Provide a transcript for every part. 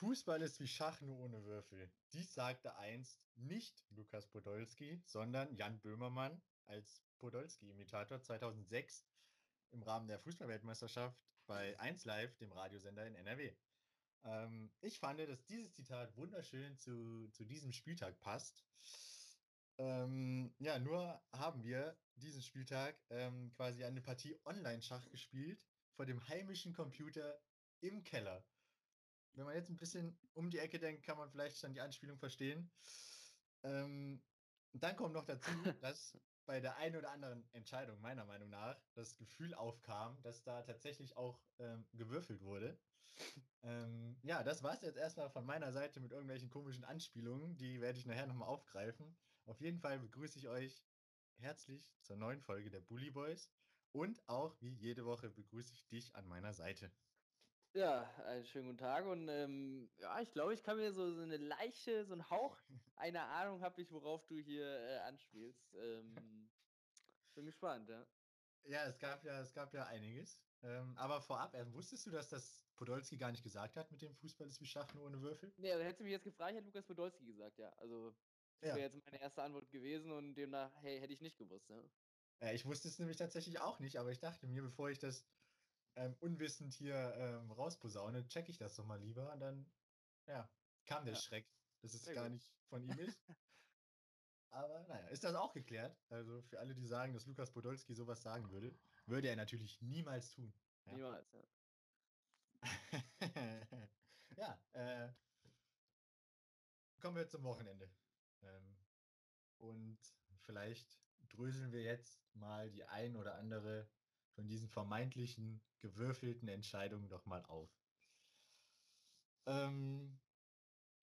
Fußball ist wie Schach nur ohne Würfel. Dies sagte einst nicht Lukas Podolski, sondern Jan Böhmermann als Podolski-Imitator 2006 im Rahmen der Fußballweltmeisterschaft bei 1 Live, dem Radiosender in NRW. Ähm, ich fand, dass dieses Zitat wunderschön zu, zu diesem Spieltag passt. Ähm, ja, nur haben wir diesen Spieltag ähm, quasi eine Partie Online-Schach gespielt vor dem heimischen Computer im Keller. Wenn man jetzt ein bisschen um die Ecke denkt, kann man vielleicht dann die Anspielung verstehen. Ähm, dann kommt noch dazu, dass bei der einen oder anderen Entscheidung, meiner Meinung nach, das Gefühl aufkam, dass da tatsächlich auch ähm, gewürfelt wurde. Ähm, ja, das war es jetzt erstmal von meiner Seite mit irgendwelchen komischen Anspielungen. Die werde ich nachher nochmal aufgreifen. Auf jeden Fall begrüße ich euch herzlich zur neuen Folge der Bully Boys. Und auch wie jede Woche begrüße ich dich an meiner Seite. Ja, einen schönen guten Tag und ähm, ja, ich glaube, ich kann mir so, so eine leichte, so ein Hauch einer Ahnung habe ich, worauf du hier äh, anspielst. Ähm, bin gespannt, ja. Ja, es gab ja, es gab ja einiges. Ähm, aber vorab, äh, wusstest du, dass das Podolski gar nicht gesagt hat mit dem Fußball ist wie Schach nur ohne Würfel? Nee, also hättest du mich jetzt gefragt, hätte Lukas Podolski gesagt, ja. Also das Ja. wäre jetzt meine erste Antwort gewesen und demnach, hey, hätte ich nicht gewusst, ne? Äh, ich wusste es nämlich tatsächlich auch nicht, aber ich dachte mir, bevor ich das ähm, unwissend hier ähm, rausposaune, checke ich das doch mal lieber. Und dann, ja, kam der Ja. Schreck, dass es Sehr gar gut. nicht von ihm ist. aber naja, ist das auch geklärt? Also für alle, die sagen, dass Lukas Podolski sowas sagen würde, würde er natürlich niemals tun. Ja. Niemals, ja. ja, äh, kommen wir zum Wochenende. Ähm, und vielleicht dröseln wir jetzt mal die ein oder andere von diesen vermeintlichen gewürfelten Entscheidungen doch mal auf. Ähm,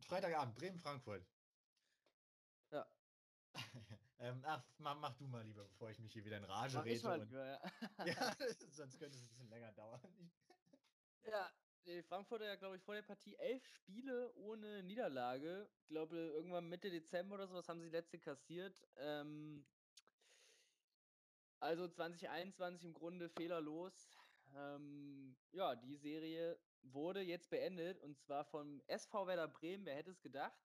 Freitagabend, Bremen-Frankfurt. Ja. ähm, ach, mach, mach du mal lieber, bevor ich mich hier wieder in Rage Mach ich rede. mal ja. ja, sonst könnte es ein bisschen länger dauern. Ja, die Frankfurter ja, glaube ich, vor der Partie elf Spiele ohne Niederlage. Ich glaube, irgendwann Mitte Dezember oder sowas haben sie letzte kassiert. Ähm, also 2021 im Grunde fehlerlos. Ähm, ja, die Serie wurde jetzt beendet und zwar vom SV Werder Bremen. Wer hätte es gedacht?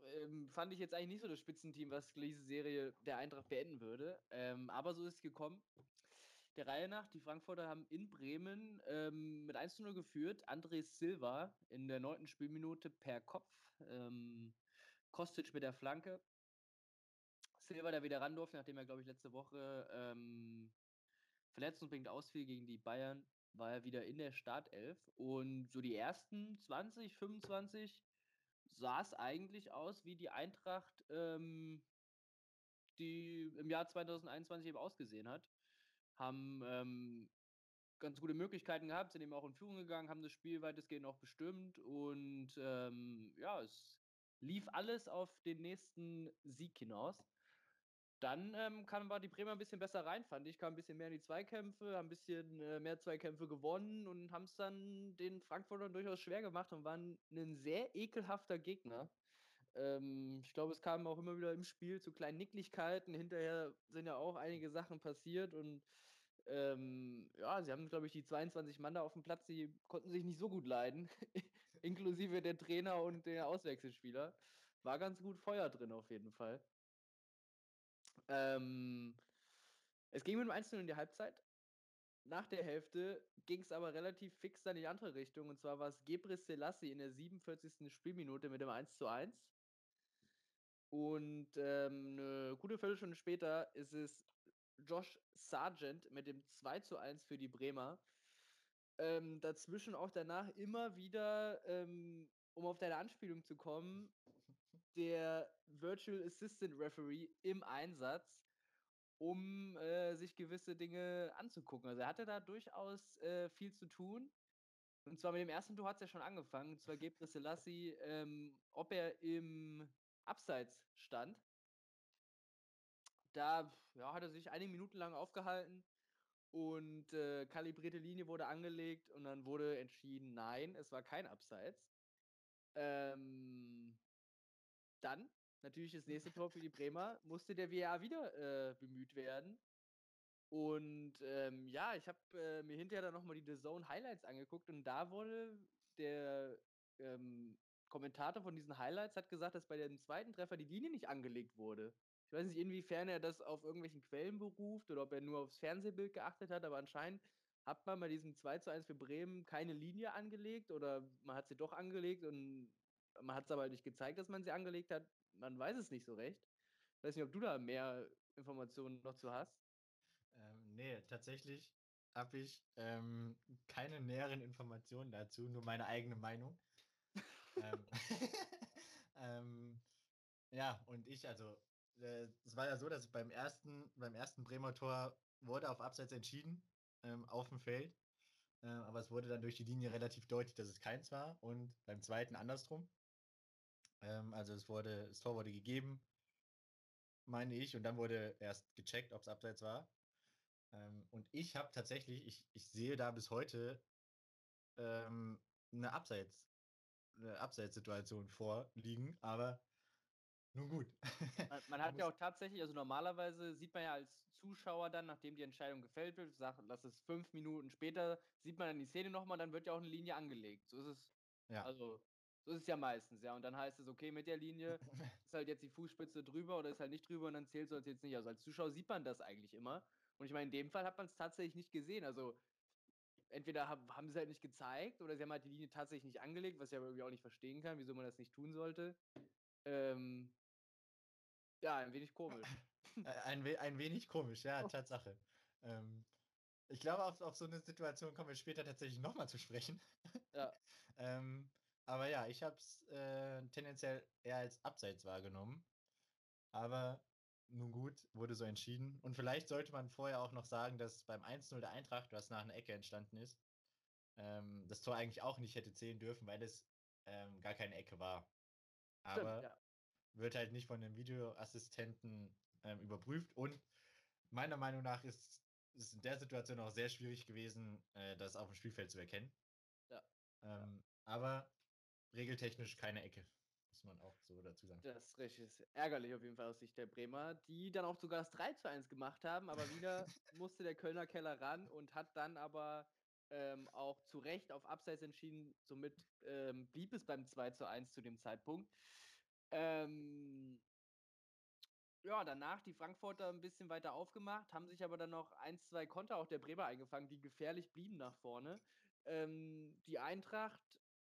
Ähm, fand ich jetzt eigentlich nicht so das Spitzenteam, was diese Serie der Eintracht beenden würde. Ähm, aber so ist es gekommen. Der Reihe nach, die Frankfurter haben in Bremen ähm, mit 1 zu 0 geführt. André Silva in der neunten Spielminute per Kopf. Ähm, Kostic mit der Flanke. Silva, der wieder ran durfte, nachdem er, glaube ich, letzte Woche ähm, verletzungsbedingt ausfiel gegen die Bayern, war er wieder in der Startelf. Und so die ersten 20, 25 sah es eigentlich aus, wie die Eintracht, ähm, die im Jahr 2021 eben ausgesehen hat. Haben ähm, ganz gute Möglichkeiten gehabt, sind eben auch in Führung gegangen, haben das Spiel weitestgehend auch bestimmt und ähm, ja, es lief alles auf den nächsten Sieg hinaus. Dann ähm, kam war die Bremer ein bisschen besser rein, fand ich, kam ein bisschen mehr in die Zweikämpfe, haben ein bisschen äh, mehr Zweikämpfe gewonnen und haben es dann den Frankfurtern durchaus schwer gemacht und waren ein sehr ekelhafter Gegner. Ähm, ich glaube, es kamen auch immer wieder im Spiel zu kleinen Nicklichkeiten. Hinterher sind ja auch einige Sachen passiert und ähm, ja, sie haben, glaube ich, die 22 Mann da auf dem Platz, die konnten sich nicht so gut leiden, inklusive der Trainer und der Auswechselspieler. War ganz gut Feuer drin auf jeden Fall. Ähm, es ging mit dem 1 in die Halbzeit. Nach der Hälfte ging es aber relativ fix dann in die andere Richtung. Und zwar war es Gebris Selassie in der 47. Spielminute mit dem 1 zu 1. Und ähm, eine gute Viertelstunde später ist es Josh Sargent mit dem 2 zu 1 für die Bremer. Ähm, dazwischen auch danach immer wieder, ähm, um auf deine Anspielung zu kommen, der Virtual Assistant Referee im Einsatz, um äh, sich gewisse Dinge anzugucken. Also er hatte da durchaus äh, viel zu tun. Und zwar mit dem ersten Tor hat es ja schon angefangen. Und zwar Gebre Selassie, ähm, ob er im Abseits stand. Da ja, hat er sich einige Minuten lang aufgehalten und äh, kalibrierte Linie wurde angelegt und dann wurde entschieden, nein, es war kein Abseits. Ähm, dann, natürlich das nächste Tor für die Bremer, musste der VAR wieder äh, bemüht werden. Und ähm, ja, ich habe äh, mir hinterher dann nochmal die The Zone Highlights angeguckt und da wurde der ähm, Kommentator von diesen Highlights hat gesagt, dass bei dem zweiten Treffer die Linie nicht angelegt wurde. Ich weiß nicht, inwiefern er das auf irgendwelchen Quellen beruft oder ob er nur aufs Fernsehbild geachtet hat, aber anscheinend hat man bei diesem 2 zu 1 für Bremen keine Linie angelegt oder man hat sie doch angelegt und man hat es aber halt nicht gezeigt, dass man sie angelegt hat. Man weiß es nicht so recht. Ich weiß nicht, ob du da mehr Informationen noch zu hast. Ähm, nee, tatsächlich habe ich ähm, keine näheren Informationen dazu, nur meine eigene Meinung. ähm, ähm, ja, und ich, also, äh, es war ja so, dass beim ersten, beim ersten Bremer Tor wurde auf Abseits entschieden ähm, auf dem Feld. Äh, aber es wurde dann durch die Linie relativ deutlich, dass es keins war. Und beim zweiten andersrum. Ähm, also es wurde, das Tor wurde gegeben, meine ich, und dann wurde erst gecheckt, ob es Abseits war. Ähm, und ich habe tatsächlich, ich, ich sehe da bis heute ähm, eine Abseits, eine Abseitssituation vorliegen, aber nun gut. Man, man hat ja auch tatsächlich, also normalerweise sieht man ja als Zuschauer dann, nachdem die Entscheidung gefällt wird, sagt, lass es fünf Minuten später, sieht man dann die Szene nochmal, dann wird ja auch eine Linie angelegt. So ist es. Ja. Also, so ist es ja meistens, ja. Und dann heißt es, okay, mit der Linie ist halt jetzt die Fußspitze drüber oder ist halt nicht drüber und dann zählt es jetzt nicht. Also als Zuschauer sieht man das eigentlich immer. Und ich meine, in dem Fall hat man es tatsächlich nicht gesehen. Also entweder haben, sie es halt nicht gezeigt oder sie haben halt die Linie tatsächlich nicht angelegt, was ich aber irgendwie auch nicht verstehen kann, wieso man das nicht tun sollte. Ähm, ja, ein wenig komisch. ein, we ein wenig komisch, ja, Tatsache. Ähm, ich glaube, auf, auf so eine Situation kommen wir später tatsächlich nochmal zu sprechen. Ja. ähm, aber ja, ich habe es äh, tendenziell eher als Abseits wahrgenommen. Aber nun gut, wurde so entschieden. Und vielleicht sollte man vorher auch noch sagen, dass beim 1-0 der Eintracht, was nach einer Ecke entstanden ist, ähm, das Tor eigentlich auch nicht hätte zählen dürfen, weil es ähm, gar keine Ecke war. Aber Stimmt, ja wird halt nicht von dem Videoassistenten ähm, überprüft. Und meiner Meinung nach ist es in der Situation auch sehr schwierig gewesen, äh, das auf dem Spielfeld zu erkennen. Ja. Ähm, aber regeltechnisch keine Ecke, muss man auch so dazu sagen. Das ist richtig ärgerlich auf jeden Fall aus Sicht der Bremer, die dann auch sogar das 3 zu 1 gemacht haben, aber wieder musste der Kölner Keller ran und hat dann aber ähm, auch zu Recht auf Abseits entschieden. Somit ähm, blieb es beim 2 zu 1 zu dem Zeitpunkt. Ähm, ja, danach die Frankfurter ein bisschen weiter aufgemacht, haben sich aber dann noch ein, zwei Konter auch der Bremer eingefangen, die gefährlich blieben nach vorne. Ähm, die Eintracht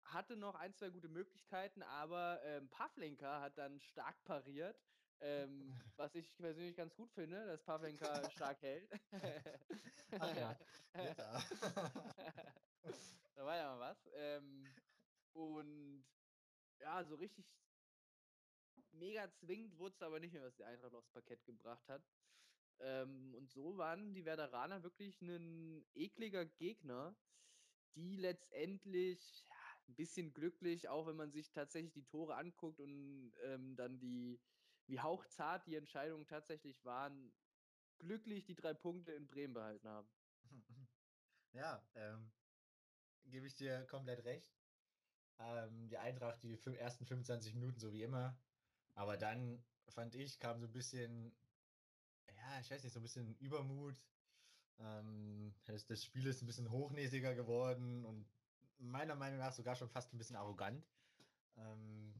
hatte noch ein, zwei gute Möglichkeiten, aber ähm, Pavlenka hat dann stark pariert. Ähm, was ich persönlich ganz gut finde, dass Pavlenka stark hält. Ach ja, da war ja mal was. Ähm, und ja, so richtig mega zwingend wurde es aber nicht mehr, was die Eintracht aufs Parkett gebracht hat. Ähm, und so waren die Werderaner wirklich ein ekliger Gegner, die letztendlich ja, ein bisschen glücklich, auch wenn man sich tatsächlich die Tore anguckt und ähm, dann die, wie hauchzart die Entscheidungen tatsächlich waren, glücklich die drei Punkte in Bremen behalten haben. Ja, ähm, gebe ich dir komplett recht. Ähm, die Eintracht, die ersten 25 Minuten, so wie immer, aber dann, fand ich, kam so ein bisschen, ja, ich weiß nicht, so ein bisschen Übermut. Ähm, das, das Spiel ist ein bisschen hochnäsiger geworden und meiner Meinung nach sogar schon fast ein bisschen arrogant. Ähm,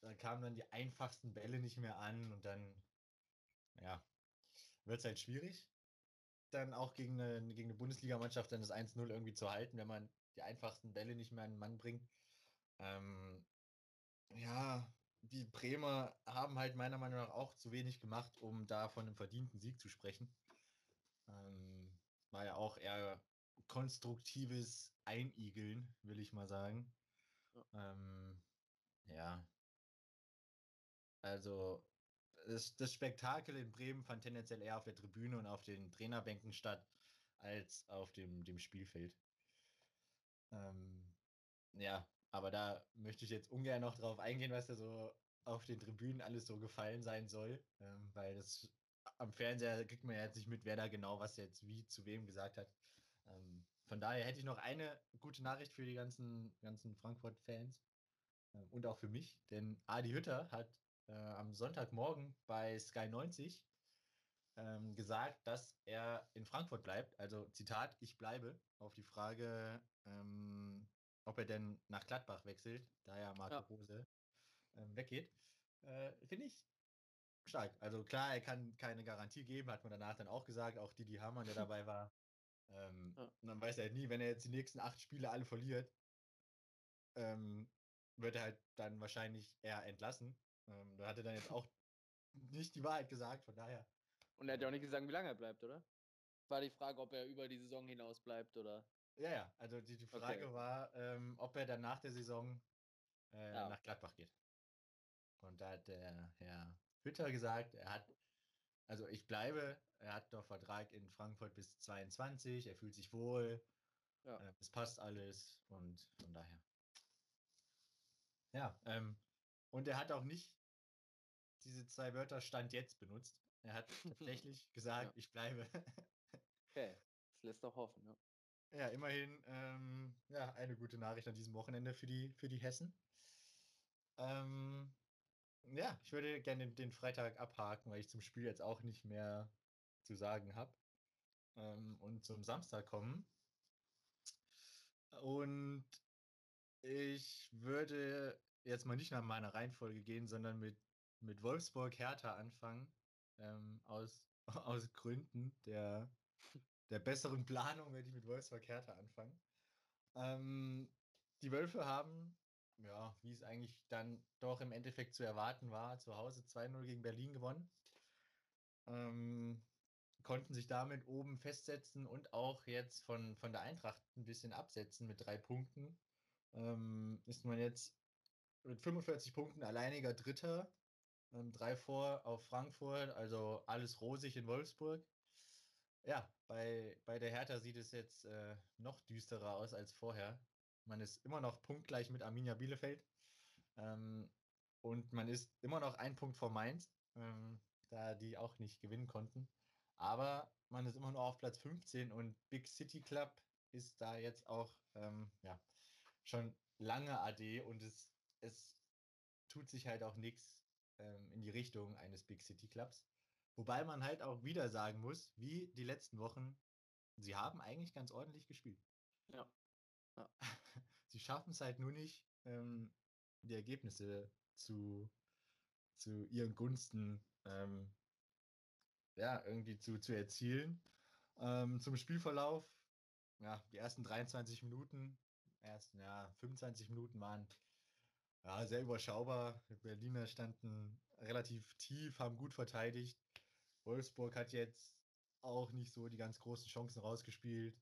da kamen dann die einfachsten Bälle nicht mehr an und dann, ja, wird es halt schwierig, dann auch gegen eine, gegen eine Bundesligamannschaft dann das 1-0 irgendwie zu halten, wenn man die einfachsten Bälle nicht mehr an den Mann bringt. Ähm, ja, die Bremer haben halt meiner Meinung nach auch zu wenig gemacht, um da von einem verdienten Sieg zu sprechen. Ähm, war ja auch eher konstruktives Einigeln, will ich mal sagen. Ja. Ähm, ja. Also das, das, Spektakel in Bremen fand tendenziell eher auf der Tribüne und auf den Trainerbänken statt, als auf dem, dem Spielfeld. Ähm, ja, aber da möchte ich jetzt ungern noch drauf eingehen, was da so auf den Tribünen alles so gefallen sein soll, ähm, weil das am Fernseher kriegt man ja jetzt nicht mit, wer da genau was jetzt wie zu wem gesagt hat. Ähm, von daher hätte ich noch eine gute Nachricht für die ganzen, ganzen Frankfurt-Fans äh, und auch für mich, denn Adi Hütter hat äh, am Sonntagmorgen bei Sky 90 ähm, gesagt, dass er in Frankfurt bleibt. Also Zitat, ich bleibe, auf die Frage, ähm, ob er denn nach Gladbach wechselt, da ja Marco Ja. Rose ähm, weggeht. Äh, Finde ich stark. Also klar, er kann keine Garantie geben, hat man danach dann auch gesagt, auch Didi Hamann, der dabei war. Ähm, Ja. und man weiß ja nie, wenn er jetzt die nächsten acht Spiele alle verliert, ähm, wird er halt dann wahrscheinlich eher entlassen. Ähm, da hat er dann jetzt auch nicht die Wahrheit gesagt, von daher. Und er hat ja auch nicht gesagt, wie lange er bleibt, oder? War die Frage, ob er über die Saison hinaus bleibt oder. Ja, ja, also die, die Frage Okay. war, ähm, ob er dann nach der Saison äh, Ja. nach Gladbach geht. Und da hat der Herr Hütter gesagt, er hat, also ich bleibe, er hat noch Vertrag in Frankfurt bis 22, er fühlt sich wohl, Ja. äh, es passt alles und von daher. Ja, ähm, und er hat auch nicht diese zwei Wörter Stand jetzt benutzt. Er hat tatsächlich gesagt, Ja. ich bleibe. Okay. Das lässt doch hoffen, ja. Ja, immerhin ähm, ja, eine gute Nachricht an diesem Wochenende für die, für die Hessen. Ähm, ja, ich würde gerne den, Freitag abhaken, weil ich zum Spiel jetzt auch nicht mehr zu sagen habe. Ähm, und zum Samstag kommen. Und ich würde jetzt mal nicht nach meiner Reihenfolge gehen, sondern mit, mit Wolfsburg Hertha anfangen. Ähm, aus, aus Gründen der, der besseren Planung werde ich mit Wolfsburg Hertha anfangen. Ähm, die Wölfe haben, ja, wie es eigentlich dann doch im Endeffekt zu erwarten war, zu Hause 2-0 gegen Berlin gewonnen. Ähm, konnten sich damit oben festsetzen und auch jetzt von, von der Eintracht ein bisschen absetzen mit drei Punkten. Ähm, ist man jetzt mit 45 Punkten alleiniger Dritter, ähm, drei vor auf Frankfurt, also alles rosig in Wolfsburg. Ja, bei, bei der Hertha sieht es jetzt äh, noch düsterer aus als vorher. Man ist immer noch punktgleich mit Arminia Bielefeld. Ähm, und man ist immer noch ein Punkt vor Mainz, ähm, da die auch nicht gewinnen konnten. Aber man ist immer nur auf Platz 15 und Big City Club ist da jetzt auch ähm, ja, schon lange AD und es, es tut sich halt auch nichts ähm, in die Richtung eines Big City Clubs. Wobei man halt auch wieder sagen muss, wie die letzten Wochen, sie haben eigentlich ganz ordentlich gespielt. Ja. Sie schaffen es halt nur nicht, ähm, die Ergebnisse zu, zu ihren Gunsten ähm, ja, irgendwie zu, zu erzielen. Ähm, zum Spielverlauf, ja, die ersten 23 Minuten, ersten ja, 25 Minuten waren ja, sehr überschaubar. Die Berliner standen relativ tief, haben gut verteidigt. Wolfsburg hat jetzt auch nicht so die ganz großen Chancen rausgespielt.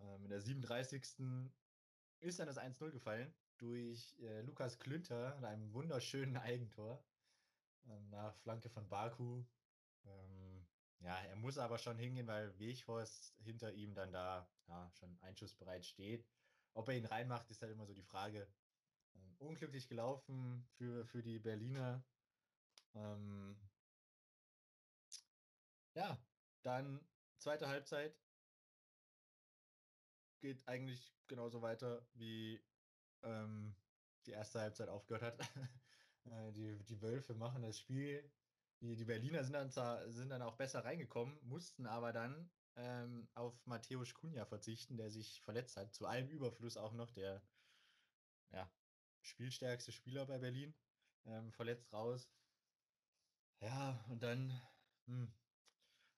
Ähm, in der 37. ist dann das 1-0 gefallen durch äh, Lukas Klünter mit einem wunderschönen Eigentor ähm, nach Flanke von Baku. Ähm, ja, er muss aber schon hingehen, weil Weghorst hinter ihm dann da ja, schon einschussbereit steht. Ob er ihn reinmacht, ist halt immer so die Frage. Ähm, unglücklich gelaufen für, für die Berliner. Ähm, ja, dann zweite Halbzeit geht eigentlich genauso weiter, wie ähm, die erste Halbzeit aufgehört hat. Äh, die, die Wölfe machen das Spiel. Die, die Berliner sind dann, zwar, sind dann auch besser reingekommen, mussten aber dann ähm, auf Matthäus Kunja verzichten, der sich verletzt hat. Zu allem Überfluss auch noch der ja, spielstärkste Spieler bei Berlin. Ähm, verletzt raus. Ja, und dann hm,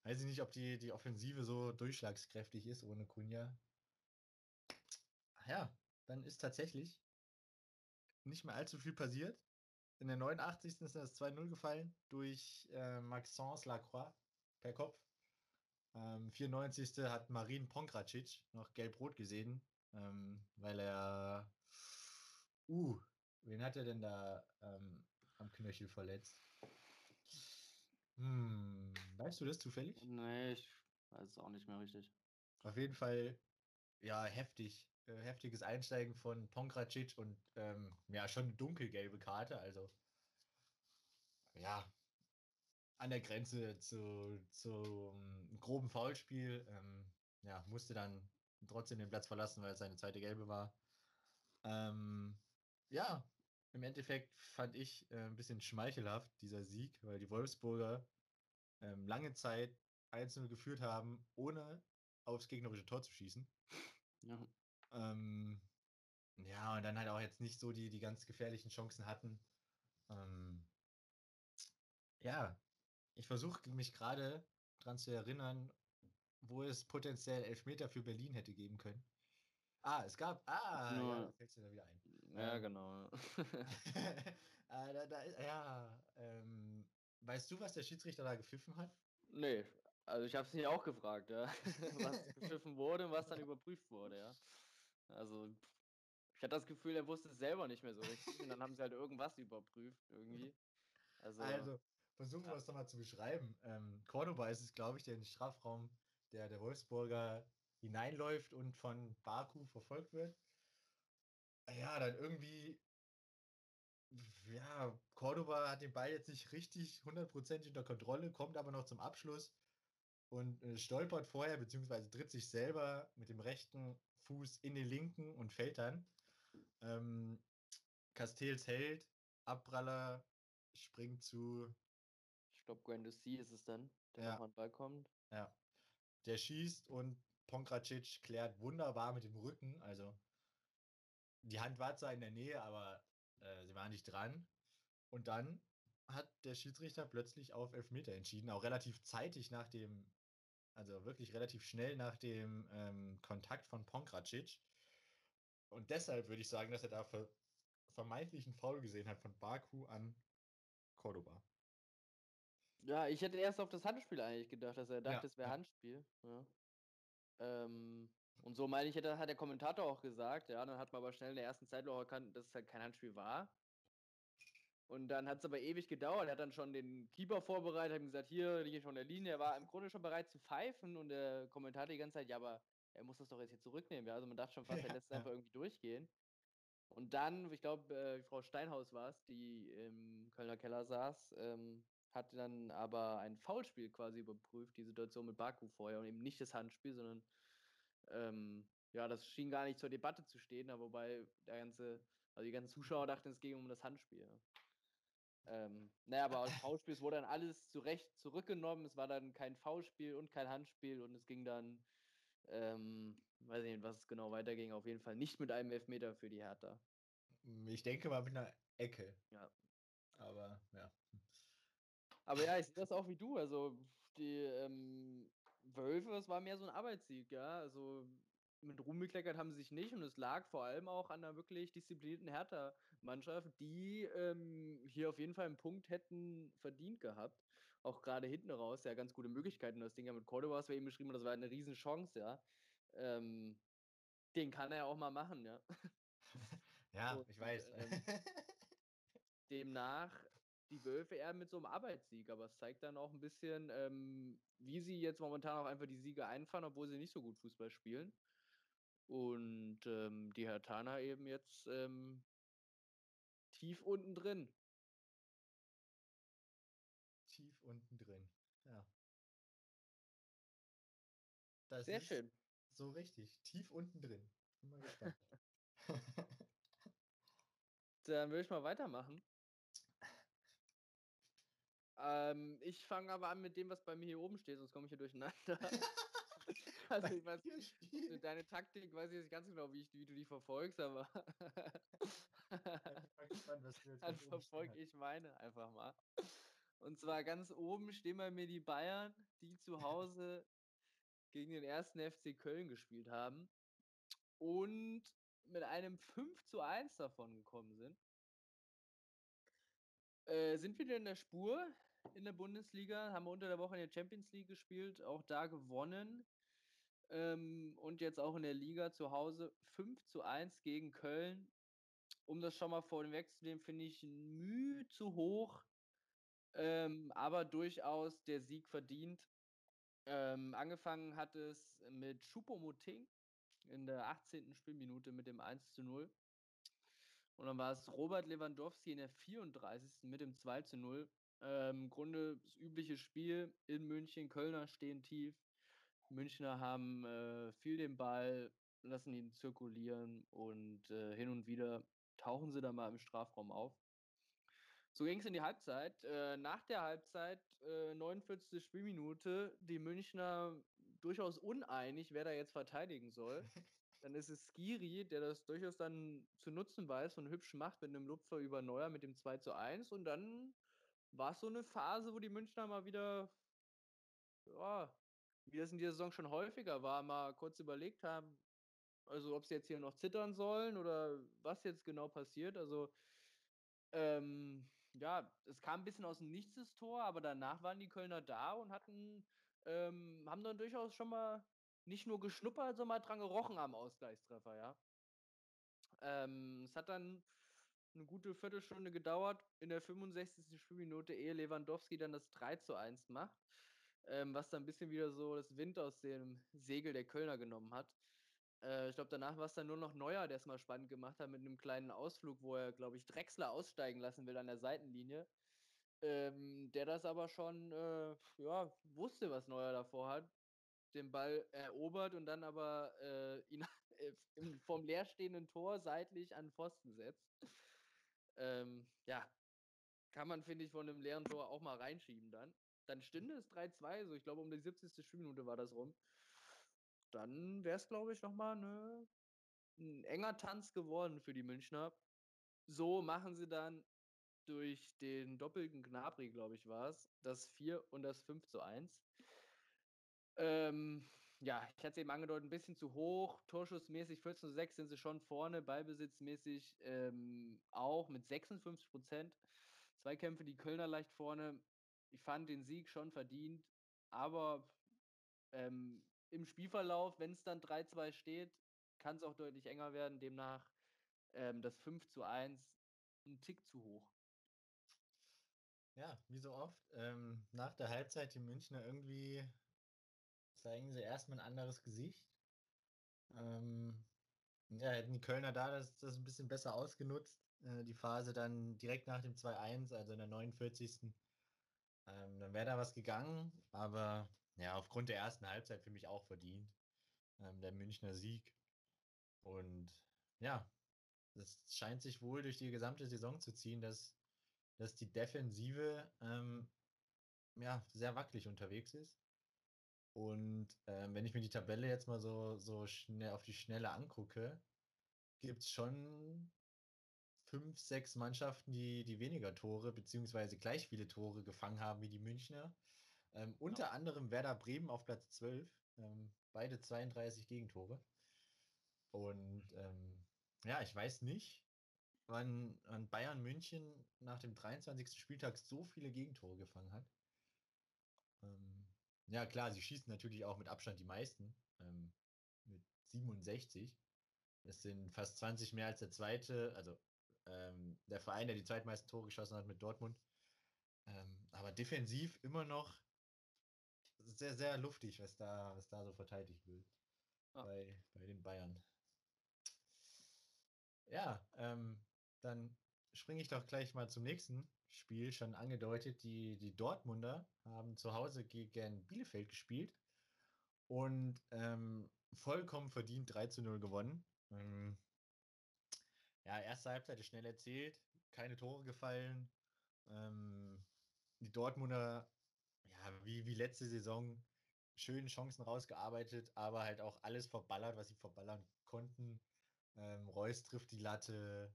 weiß ich nicht, ob die, die Offensive so durchschlagskräftig ist ohne Kunja. Ja, dann ist tatsächlich nicht mehr allzu viel passiert. In der 89. ist das 2-0 gefallen durch äh, Maxence Lacroix per Kopf. Ähm, 94. hat Marin Pongracic noch gelb-rot gesehen, ähm, weil er. Uh, wen hat er denn da ähm, am Knöchel verletzt? Hm, weißt du das zufällig? Nee, ich weiß es auch nicht mehr richtig. Auf jeden Fall, ja, heftig. Äh, heftiges Einsteigen von Pongracic und ähm, ja, schon eine dunkelgelbe Karte, also ja, an der Grenze zu, zu einem groben Foulspiel. Ähm, ja, musste dann trotzdem den Platz verlassen, weil es seine zweite gelbe war. Ähm, ja, im Endeffekt fand ich äh, ein bisschen schmeichelhaft dieser Sieg, weil die Wolfsburger ähm, lange Zeit 1-0 geführt haben, ohne aufs gegnerische Tor zu schießen. Ja. Ähm, Ja, und dann halt auch jetzt nicht so die, die ganz gefährlichen Chancen hatten. Ähm, ja, ich versuche mich gerade dran zu erinnern, wo es potenziell Elfmeter für Berlin hätte geben können. Ah, es gab. Ah, Nur- ja, fällt dir da wieder ein. Ja, Ähm, genau. ah, da, da, ja, ähm, weißt du, was der Schiedsrichter da gepfiffen hat? nee, also ich habe es nicht auch gefragt, ja. was gepfiffen wurde und was dann überprüft wurde, ja. Also ich hatte das Gefühl, er wusste es selber nicht mehr so richtig und dann haben sie halt irgendwas überprüft irgendwie. Also, Also, versuchen wir es doch mal zu beschreiben. Ähm, Cordoba ist es, glaube ich, der in den Strafraum der, der Wolfsburger hineinläuft und von Baku verfolgt wird. Ja, dann irgendwie. Ja, Cordoba hat den Ball jetzt nicht richtig 100% unter Kontrolle, kommt aber noch zum Abschluss und äh, stolpert vorher, beziehungsweise tritt sich selber mit dem rechten Fuß in den linken und fällt dann. Ähm, Castells hält, Abpraller springt zu ich glaube, Guendouzi ist es dann, der Ja. nochmal an den Ball kommt. Ja. Der schießt und Pongracic klärt wunderbar mit dem Rücken. Also die Hand war zwar in der Nähe, aber äh, sie war nicht dran. Und dann hat der Schiedsrichter plötzlich auf Elfmeter entschieden, auch relativ zeitig nach dem, also wirklich relativ schnell nach dem ähm, Kontakt von Pongracic. Und deshalb würde ich sagen, dass er da ver vermeintlichen Foul gesehen hat von Baku an Cordoba. Ja, ich hätte erst auf das Handspiel eigentlich gedacht, dass er dachte, Ja, es wäre ja. Handspiel. Ja. Ähm, und so meine ich, hat der Kommentator auch gesagt, ja, dann hat man aber schnell in der ersten Zeit auch erkannt, dass es halt kein Handspiel war. Und dann hat es aber ewig gedauert. Er hat dann schon den Keeper vorbereitet, hat ihm gesagt, hier liege ich von der Linie. Er war im Grunde schon bereit zu pfeifen und der Kommentator die ganze Zeit, ja, aber er muss das doch jetzt hier zurücknehmen. Ja, also man dachte schon fast, er Ja, lässt es einfach irgendwie durchgehen. Und dann, ich glaube, äh, Frau Steinhaus war es, die im Kölner Keller saß, ähm, hat dann aber ein Foulspiel quasi überprüft, die Situation mit Baku vorher und eben nicht das Handspiel, sondern ähm, ja, das schien gar nicht zur Debatte zu stehen, aber wobei der ganze, also die ganzen Zuschauer dachten, es ging um das Handspiel. Ja. Ähm, naja, aber aus Foulspiel, wurde dann alles zu Recht zurückgenommen, es war dann kein Foulspiel und kein Handspiel und es ging dann, ähm, weiß ich nicht, was es genau weiterging, auf jeden Fall nicht mit einem Elfmeter für die Hertha. Ich denke mal mit einer Ecke. Ja. Aber ja. Aber ja, ich sehe das auch wie du. Also die ähm, Wölfe, es war mehr so ein Arbeitssieg, ja. Also mit Ruhm bekleckert haben sie sich nicht und es lag vor allem auch an einer wirklich disziplinierten Hertha-Mannschaft, die ähm, hier auf jeden Fall einen Punkt hätten verdient gehabt. Auch gerade hinten raus, ja, ganz gute Möglichkeiten. Das Ding ja mit Cordoba, was wir eben beschrieben haben, das war eine Riesenchance, ja. Ähm, den kann er auch mal machen, ja. Ja, Und, ich weiß. ähm, demnach die Wölfe eher mit so einem Arbeitssieg, aber es zeigt dann auch ein bisschen, ähm, wie sie jetzt momentan auch einfach die Siege einfahren, obwohl sie nicht so gut Fußball spielen. Und ähm, die Hertaner eben jetzt ähm, tief unten drin. Tief unten drin. Ja. Das Sehr ist schön. So richtig. Tief unten drin. Bin mal gespannt. Dann würde ich mal weitermachen. Ähm, ich fange aber an mit dem, was bei mir hier oben steht, sonst komme ich hier durcheinander. also ich weiß, deine Taktik weiß ich jetzt nicht ganz genau, wie, ich, wie du die verfolgst, aber dann verfolge ich meine einfach mal. Und zwar ganz oben stehen bei mir die Bayern, die zu Hause gegen den ersten FC Köln gespielt haben und mit einem 5 zu 1 davon gekommen sind. Äh, sind wieder in der Spur in der Bundesliga, haben unter der Woche in der Champions League gespielt, auch da gewonnen. Ähm, und jetzt auch in der Liga zu Hause 5 zu 1 gegen Köln. Um das schon mal vorwegzunehmen, finde ich Mühe zu hoch, ähm, aber durchaus der Sieg verdient. Ähm, angefangen hat es mit Choupo-Moting in der 18. Spielminute mit dem 1 zu 0. Und dann war es Robert Lewandowski in der 34. mit dem 2 zu 0. Ähm, Im Grunde das übliche Spiel in München. Kölner stehen tief. Münchner haben äh, viel den Ball, lassen ihn zirkulieren und äh, hin und wieder tauchen sie dann mal im Strafraum auf. So ging es in die Halbzeit. Äh, nach der Halbzeit, äh, 49. Spielminute, die Münchner durchaus uneinig, wer da jetzt verteidigen soll. dann ist es Skiri, der das durchaus dann zu nutzen weiß und hübsch macht mit einem Lupfer über Neuer mit dem 2 zu 1. Und dann war es so eine Phase, wo die Münchner mal wieder, ja, wie das in dieser Saison schon häufiger war, mal kurz überlegt haben, also ob sie jetzt hier noch zittern sollen oder was jetzt genau passiert. Also ähm, ja, es kam ein bisschen aus dem Nichts das Tor, aber danach waren die Kölner da und hatten, ähm, haben dann durchaus schon mal nicht nur geschnuppert, sondern mal dran gerochen am Ausgleichstreffer, ja. Ähm, es hat dann eine gute Viertelstunde gedauert in der 65. Spielminute, ehe Lewandowski dann das 3 zu 1 macht, ähm, was dann ein bisschen wieder so das Wind aus dem Segel der Kölner genommen hat. Äh, ich glaube, danach war es dann nur noch Neuer, der es mal spannend gemacht hat mit einem kleinen Ausflug, wo er, glaube ich, Drechsler aussteigen lassen will an der Seitenlinie. Ähm, der das aber schon äh, ja, wusste, was Neuer davor hat. Den Ball erobert und dann aber äh, ihn äh, vom leerstehenden Tor seitlich an Pfosten setzt. Ähm, ja, kann man, finde ich, von einem leeren Tor auch mal reinschieben dann. Dann stünde es 3-2, so ich glaube um die 70. Spielminute war das rum dann wäre es, glaube ich, nochmal ne, ein enger Tanz geworden für die Münchner. So machen sie dann durch den doppelten Gnabri, glaube ich, war es, das 4 und das 5 zu 1. Ähm, ja, ich hatte es eben angedeutet, ein bisschen zu hoch. Torschussmäßig 14 zu 6 sind sie schon vorne, ballbesitzmäßig ähm, auch mit 56 Prozent. Zweikämpfe, die Kölner leicht vorne. Ich fand den Sieg schon verdient, aber ähm, im Spielverlauf, wenn es dann 3-2 steht, kann es auch deutlich enger werden. Demnach ähm, das 5 zu 1 ein Tick zu hoch. Ja, wie so oft. Ähm, nach der Halbzeit die Münchner irgendwie zeigen sie erstmal ein anderes Gesicht. Ähm, ja, hätten die Kölner da das, das ein bisschen besser ausgenutzt. Äh, die Phase dann direkt nach dem 2-1, also in der 49. Ähm, dann wäre da was gegangen, aber ja, aufgrund der ersten Halbzeit für mich auch verdient. Ähm, der Münchner Sieg. Und ja, es scheint sich wohl durch die gesamte Saison zu ziehen, dass, dass die Defensive ähm, ja, sehr wackelig unterwegs ist. Und ähm, wenn ich mir die Tabelle jetzt mal so, so schnell auf die Schnelle angucke, gibt es schon fünf, sechs Mannschaften, die, die weniger Tore beziehungsweise gleich viele Tore gefangen haben wie die Münchner. Ähm, unter ja. anderem Werder Bremen auf Platz 12. Ähm, beide 32 Gegentore. Und ähm, ja, ich weiß nicht, wann, wann, Bayern München nach dem 23. Spieltag so viele Gegentore gefangen hat. Ähm, ja, klar, sie schießen natürlich auch mit Abstand die meisten. Ähm, mit 67. Das sind fast 20 mehr als der zweite, also ähm, der Verein, der die zweitmeisten Tore geschossen hat mit Dortmund. aber defensiv immer noch sehr, sehr luftig, was da, was da so verteidigt wird. Ah. Bei, bei den Bayern. Ja, ähm, dann springe ich doch gleich mal zum nächsten Spiel. Schon angedeutet, die, die Dortmunder haben zu Hause gegen Bielefeld gespielt und ähm, vollkommen verdient 3 zu 0 gewonnen. Ähm, ja, erste Halbzeit ist schnell erzählt, keine Tore gefallen. Ähm, die Dortmunder ja, wie, wie letzte Saison schöne Chancen rausgearbeitet, aber halt auch alles verballert, was sie verballern konnten. Ähm, Reus trifft die Latte.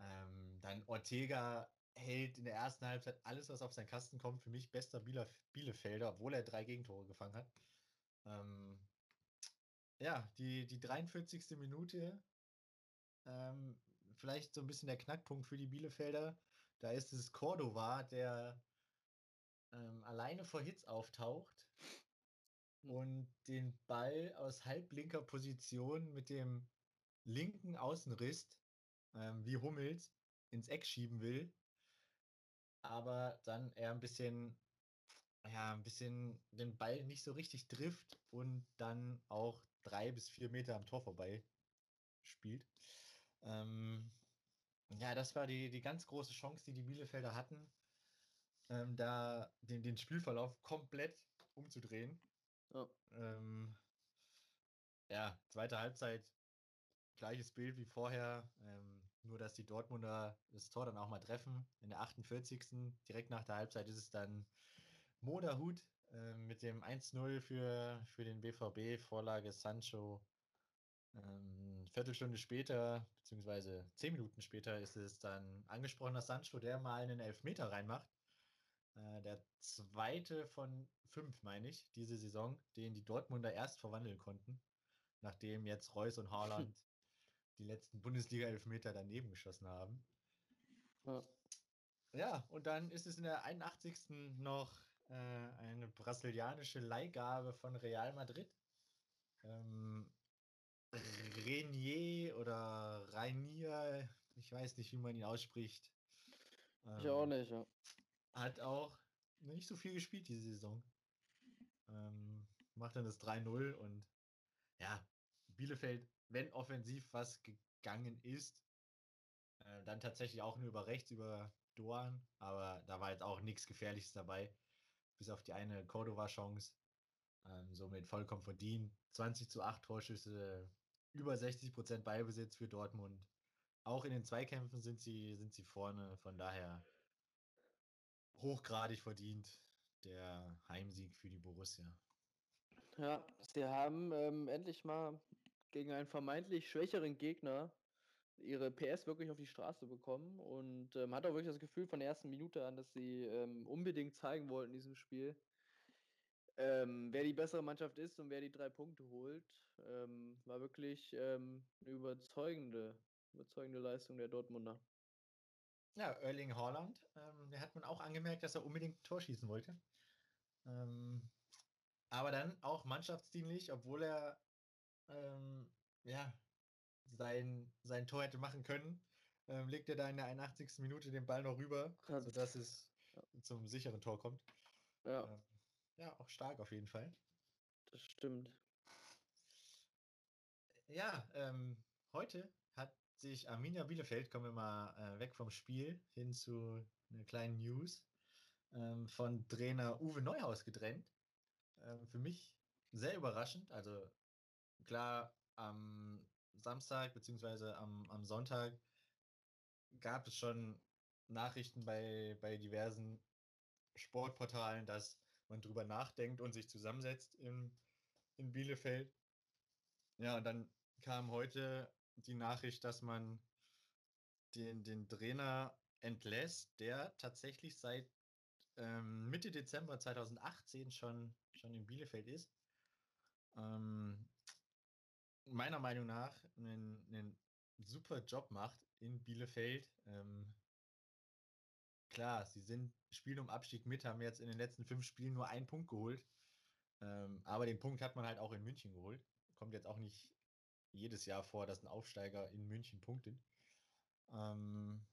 Ähm, dann Ortega hält in der ersten Halbzeit alles, was auf seinen Kasten kommt. Für mich bester Bielef Bielefelder, obwohl er drei Gegentore gefangen hat. Ähm, ja, die, die 43. Minute. Ähm, vielleicht so ein bisschen der Knackpunkt für die Bielefelder. Da ist es Cordova, der ähm, alleine vor Hitz auftaucht hm. und den Ball aus halblinker Position mit dem linken Außenriss, ähm, wie Hummels, ins Eck schieben will. Aber dann er ein bisschen, ja, ein bisschen den Ball nicht so richtig trifft und dann auch drei bis vier Meter am Tor vorbei spielt. Ähm, ja, das war die, die ganz große Chance, die die Bielefelder hatten ähm, da den, den Spielverlauf komplett umzudrehen. Oh. Ähm, ja, zweite Halbzeit, gleiches Bild wie vorher, ähm, nur dass die Dortmunder das Tor dann auch mal treffen. In der 48. direkt nach der Halbzeit ist es dann Moderhut äh, mit dem 1-0 für, für den BVB, Vorlage Sancho Ähm, Viertelstunde später, beziehungsweise zehn Minuten später, ist es dann angesprochener Sancho, der mal einen Elfmeter reinmacht. Äh, der zweite von fünf, meine ich, diese Saison, den die Dortmunder erst verwandeln konnten, nachdem jetzt Reus und Haaland die letzten Bundesliga-Elfmeter daneben geschossen haben. Ja. ja, und dann ist es in der 81. noch äh, eine brasilianische Leihgabe von Real Madrid. Ähm, Renier oder Rainier, ich weiß nicht, wie man ihn ausspricht. Ähm, ich auch ähm, nicht, ja. Hat auch nicht so viel gespielt diese Saison. Ähm, macht dann das 3-0 und ja, Bielefeld, wenn offensiv was gegangen ist, äh, dann tatsächlich auch nur über rechts, über Doan, aber da war jetzt auch nichts Gefährliches dabei, bis auf die eine Cordova-Chance. Ähm, somit vollkommen verdient. 20 zu 8 Torschüsse, über 60 Prozent Ballbesitz für Dortmund. Auch in den Zweikämpfen sind sie, sind sie vorne, von daher hochgradig verdient der Heimsieg für die Borussia. Ja, sie haben ähm, endlich mal gegen einen vermeintlich schwächeren Gegner ihre PS wirklich auf die Straße bekommen und ähm, hat auch wirklich das Gefühl von der ersten Minute an, dass sie ähm, unbedingt zeigen wollten in diesem Spiel, ähm, wer die bessere Mannschaft ist und wer die drei Punkte holt. Ähm, war wirklich ähm, eine überzeugende, überzeugende Leistung der Dortmunder. Ja, Erling Haaland, ähm, der hat man auch angemerkt, dass er unbedingt ein Tor schießen wollte. aber dann auch mannschaftsdienlich, obwohl er ja, sein, sein Tor hätte machen können, ähm, legt er da in der 81. Minute den Ball noch rüber, Krass. sodass es zum sicheren Tor kommt. Ja. Ähm, ja, auch stark auf jeden Fall. Das stimmt. Ja, ähm, heute hat sich Arminia Bielefeld, kommen wir mal äh, weg vom Spiel hin zu einer kleinen News, ähm, von Trainer Uwe Neuhaus getrennt. Ähm, für mich sehr überraschend. Also klar, am Samstag bzw. am, am Sonntag gab es schon Nachrichten bei, bei diversen Sportportalen, dass man drüber nachdenkt und sich zusammensetzt in, in Bielefeld. Ja, und dann kam heute die Nachricht, dass man den, den Trainer entlässt, der tatsächlich seit ähm, Mitte Dezember 2018 schon, schon in Bielefeld ist. Ähm, meiner Meinung nach einen, einen super Job macht in Bielefeld. Ähm, klar, sie sind spielen um Abstieg mit, haben jetzt in den letzten fünf Spielen nur einen Punkt geholt. Ähm, aber den Punkt hat man halt auch in München geholt. Kommt jetzt auch nicht jedes Jahr vor, dass ein Aufsteiger in München punktet. Ähm,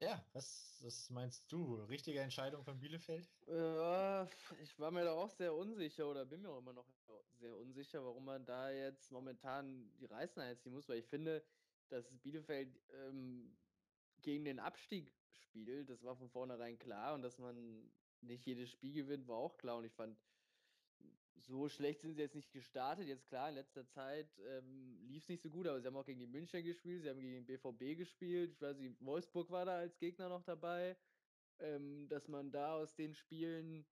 ja, was, was meinst du? Richtige Entscheidung von Bielefeld? Ja, ich war mir da auch sehr unsicher oder bin mir auch immer noch sehr unsicher, warum man da jetzt momentan die Reißleine ziehen muss, weil ich finde, dass Bielefeld ähm, gegen den Abstieg spielt, das war von vornherein klar und dass man nicht jedes Spiel gewinnt, war auch klar und ich fand, so schlecht sind sie jetzt nicht gestartet. Jetzt klar, in letzter Zeit ähm, lief es nicht so gut, aber sie haben auch gegen die München gespielt, sie haben gegen den BVB gespielt. Ich weiß nicht, Wolfsburg war da als Gegner noch dabei. Ähm, dass man da aus den Spielen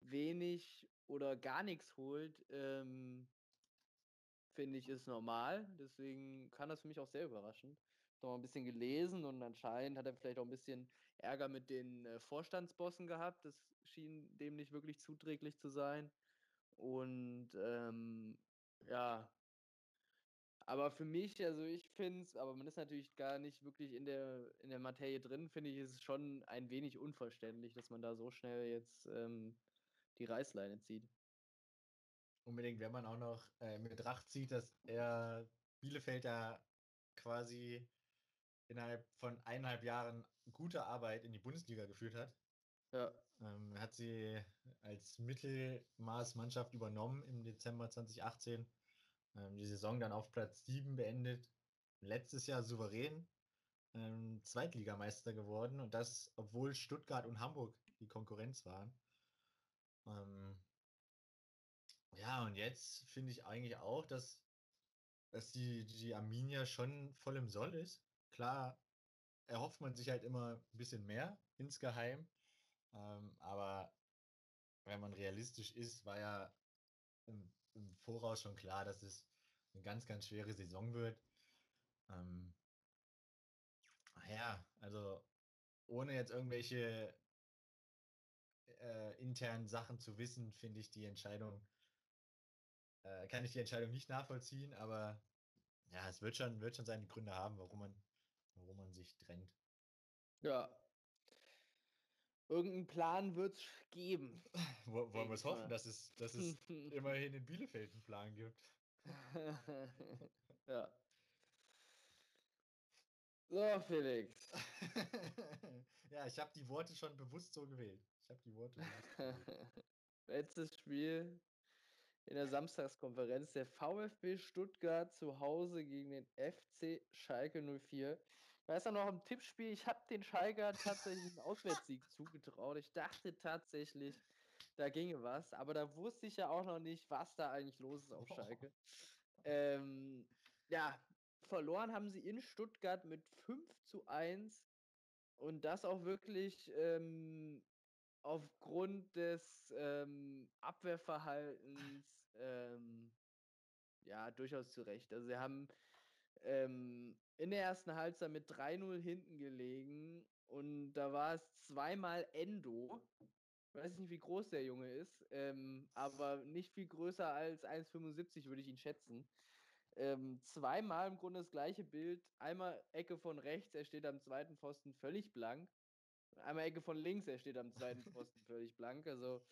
wenig oder gar nichts holt, ähm, finde ich, ist normal. Deswegen kann das für mich auch sehr überraschen. Noch mal ein bisschen gelesen und anscheinend hat er vielleicht auch ein bisschen Ärger mit den äh, Vorstandsbossen gehabt. Das schien dem nicht wirklich zuträglich zu sein. Und ähm, ja, aber für mich, also ich finde es, aber man ist natürlich gar nicht wirklich in der, in der Materie drin, finde ich, es schon ein wenig unverständlich, dass man da so schnell jetzt ähm, die Reißleine zieht. Unbedingt, wenn man auch noch äh, mit Betracht zieht, dass er Bielefeld da quasi innerhalb von eineinhalb Jahren gute Arbeit in die Bundesliga geführt hat. Ja. Ähm, hat sie als Mittelmaßmannschaft übernommen im Dezember 2018. Ähm, die Saison dann auf Platz 7 beendet. Letztes Jahr souverän ähm, Zweitligameister geworden und das, obwohl Stuttgart und Hamburg die Konkurrenz waren. Ähm, ja, und jetzt finde ich eigentlich auch, dass, dass die, die Arminia schon voll im Soll ist. Klar, erhofft man sich halt immer ein bisschen mehr insgeheim. Ähm, aber wenn man realistisch ist, war ja im, im, Voraus schon klar, dass es eine ganz, ganz schwere Saison wird. Ähm, ja, also ohne jetzt irgendwelche äh, internen Sachen zu wissen, finde ich die Entscheidung, äh, kann ich die Entscheidung nicht nachvollziehen, aber ja, es wird schon, wird schon seine Gründe haben, warum man, warum man sich trennt. Ja. Irgendeinen Plan wird es geben. Wollen wir es hoffen, dass es, dass es immerhin in Bielefeld einen Plan gibt. ja. So, Felix. ja, ich habe die Worte schon bewusst so gewählt. Ich habe die Worte. Letztes Spiel in der Samstagskonferenz. Der VfB Stuttgart zu Hause gegen den FC Schalke 04. Da ist er noch im Tippspiel. Ich habe den Schalker tatsächlich einen Auswärtssieg zugetraut. Ich dachte tatsächlich, da ginge was. Aber da wusste ich ja auch noch nicht, was da eigentlich los ist auf Schalke. Ähm, ja, verloren haben sie in Stuttgart mit 5 zu 1 und das auch wirklich ähm, aufgrund des ähm, Abwehrverhaltens ähm, ja durchaus zu Recht. Also sie haben ähm, in der ersten Halbzeit mit 3-0 hinten gelegen und da war es zweimal Endo. Ich weiß nicht, wie groß der Junge ist, ähm, aber nicht viel größer als 1,75 würde ich ihn schätzen. Ähm, zweimal im Grunde das gleiche Bild. Einmal Ecke von rechts, er steht am zweiten Pfosten völlig blank. Einmal Ecke von links, er steht am zweiten Pfosten völlig blank. Also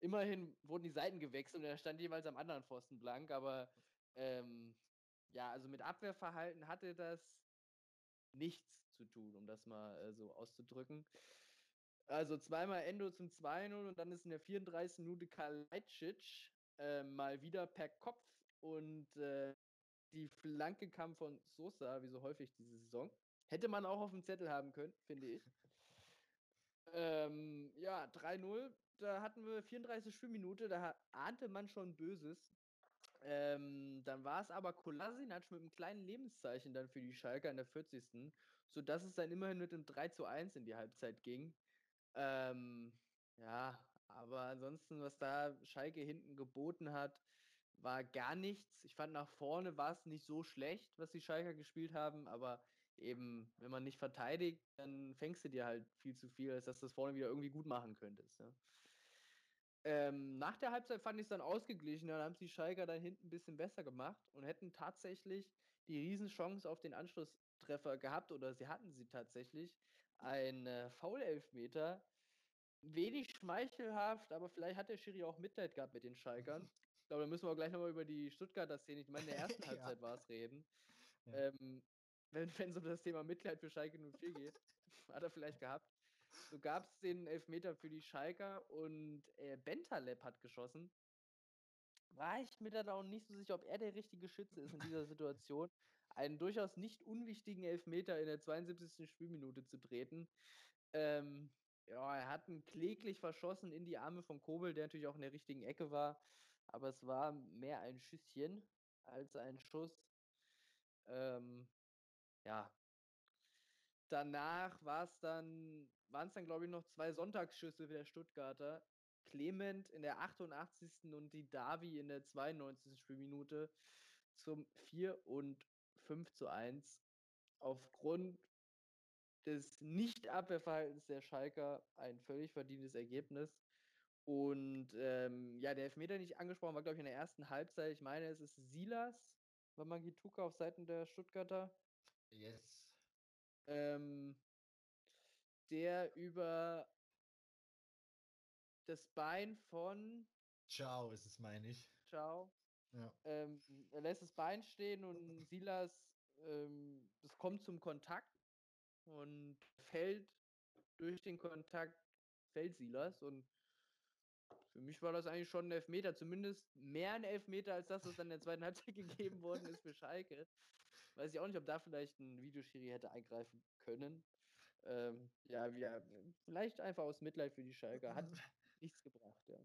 immerhin wurden die Seiten gewechselt und er stand jeweils am anderen Pfosten blank. Aber ähm, ja, also mit Abwehrverhalten hatte das nichts zu tun, um das mal äh, so auszudrücken. Also zweimal Endo zum 2-0 und dann ist in der 34. Minute Kalajdzic äh, mal wieder per Kopf und äh, die Flanke kam von Sosa, wie so häufig diese Saison. Hätte man auch auf dem Zettel haben können, finde ich. ähm, ja, 3-0. Da hatten wir 34 Spielminute, da ahnte man schon Böses. Ähm, dann war es aber Kolasinac mit einem kleinen Lebenszeichen dann für die Schalker in der 40. Sodass es dann immerhin mit einem 3 zu 1 in die Halbzeit ging. Ähm, ja, aber ansonsten, was da Schalke hinten geboten hat, war gar nichts. Ich fand nach vorne war es nicht so schlecht, was die Schalker gespielt haben, aber eben, wenn man nicht verteidigt, dann fängst du dir halt viel zu viel, als dass du das vorne wieder irgendwie gut machen könntest. Ja. Ähm, nach der Halbzeit fand ich es dann ausgeglichen, dann haben die Schalker dann hinten ein bisschen besser gemacht und hätten tatsächlich die Riesenchance auf den Anschlusstreffer gehabt oder sie hatten sie tatsächlich. Ein äh, Foul-Elfmeter, wenig schmeichelhaft, aber vielleicht hat der Schiri auch Mitleid gehabt mit den Schalkern glaube, da müssen wir auch gleich nochmal über die Stuttgarter Szene, ich meine, in der ersten Halbzeit ja. war es reden. Ja. Ähm, wenn es um das Thema Mitleid für Schalke 04 geht, hat er vielleicht gehabt. So gab es den Elfmeter für die Schalker und äh, Bentaleb hat geschossen. War ich mir da auch nicht so sicher, ob er der richtige Schütze ist in dieser Situation, einen durchaus nicht unwichtigen Elfmeter in der 72. Spielminute zu treten. Ähm, ja, er hat ihn kläglich verschossen in die Arme von Kobel, der natürlich auch in der richtigen Ecke war aber es war mehr ein Schüsschen als ein Schuss. Ähm, ja. Danach war es dann, waren es dann, glaube ich, noch zwei Sonntagsschüsse für der Stuttgarter. Clement in der 88. und die Davi in der 92. Spielminute zum 4 und 5 zu 1. Aufgrund des Nicht-Abwehrverhaltens der Schalker ein völlig verdientes Ergebnis. Und ähm, ja, der Elfmeter nicht angesprochen war, glaube ich, in der ersten Halbzeit. Ich meine, es ist Silas, war Magituka auf Seiten der Stuttgarter. Yes. Ähm, der über das Bein von. Ciao ist es, meine ich. Ciao. Ja. Ähm, er lässt das Bein stehen und Silas, ähm, das kommt zum Kontakt und fällt durch den Kontakt, fällt Silas und für mich war das eigentlich schon ein Elfmeter, zumindest mehr ein Elfmeter als das, was dann in der zweiten Halbzeit gegeben worden ist für Schalke. Weiß ich auch nicht, ob da vielleicht ein Videoschiri hätte eingreifen können. Ähm, ja, wir, vielleicht einfach aus Mitleid für die Schalke. Hat nichts gebracht, ja.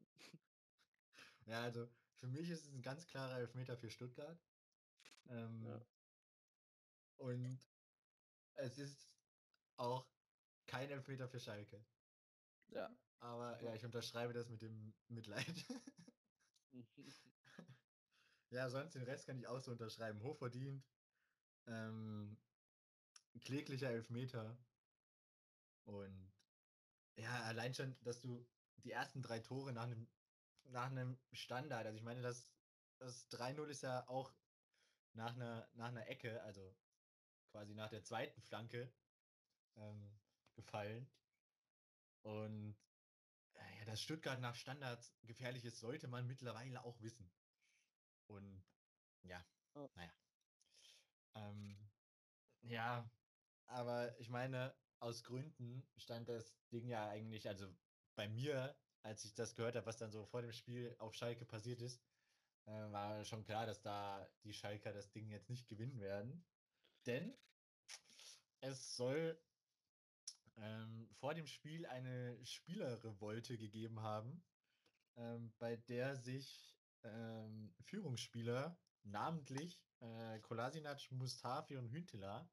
Ja, also für mich ist es ein ganz klarer Elfmeter für Stuttgart. Ähm, ja. Und es ist auch kein Elfmeter für Schalke. Ja. Aber ja, ich unterschreibe das mit dem Mitleid. Ja, sonst den Rest kann ich auch so unterschreiben. Hochverdient. Ähm, kläglicher Elfmeter. Und ja, allein schon, dass du die ersten drei Tore nach einem, nach einem Standard, also ich meine, das, das 3-0 ist ja auch nach einer, nach einer Ecke, also quasi nach der zweiten Flanke ähm, gefallen. Und äh, ja, dass Stuttgart nach Standards gefährlich ist, sollte man mittlerweile auch wissen. Und ja, Oh. naja. Ähm, ja, aber ich meine, aus Gründen stand das Ding ja eigentlich, also bei mir, als ich das gehört habe, was dann so vor dem Spiel auf Schalke passiert ist, äh, war schon klar, dass da die Schalker das Ding jetzt nicht gewinnen werden. Denn es soll ähm, vor dem Spiel eine Spielerrevolte gegeben haben, ähm, bei der sich ähm, Führungsspieler, namentlich äh, Kolasinac, Mustafi und Hünteler,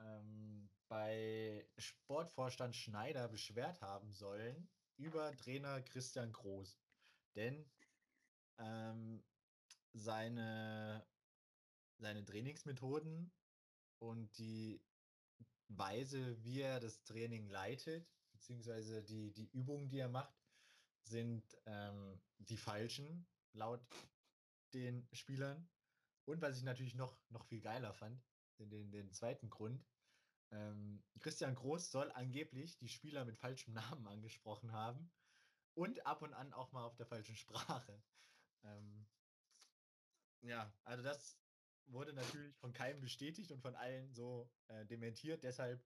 ähm, bei Sportvorstand Schneider beschwert haben sollen über Trainer Christian Groß. Denn ähm, seine, seine Trainingsmethoden und die Weise, wie er das Training leitet, beziehungsweise die, die Übungen, die er macht, sind ähm, die falschen, laut den Spielern. Und was ich natürlich noch, noch viel geiler fand, den, den, zweiten Grund, ähm, Christian Groß soll angeblich die Spieler mit falschem Namen angesprochen haben und ab und an auch mal auf der falschen Sprache. Ähm, ja, also das wurde natürlich von keinem bestätigt und von allen so äh, dementiert. Deshalb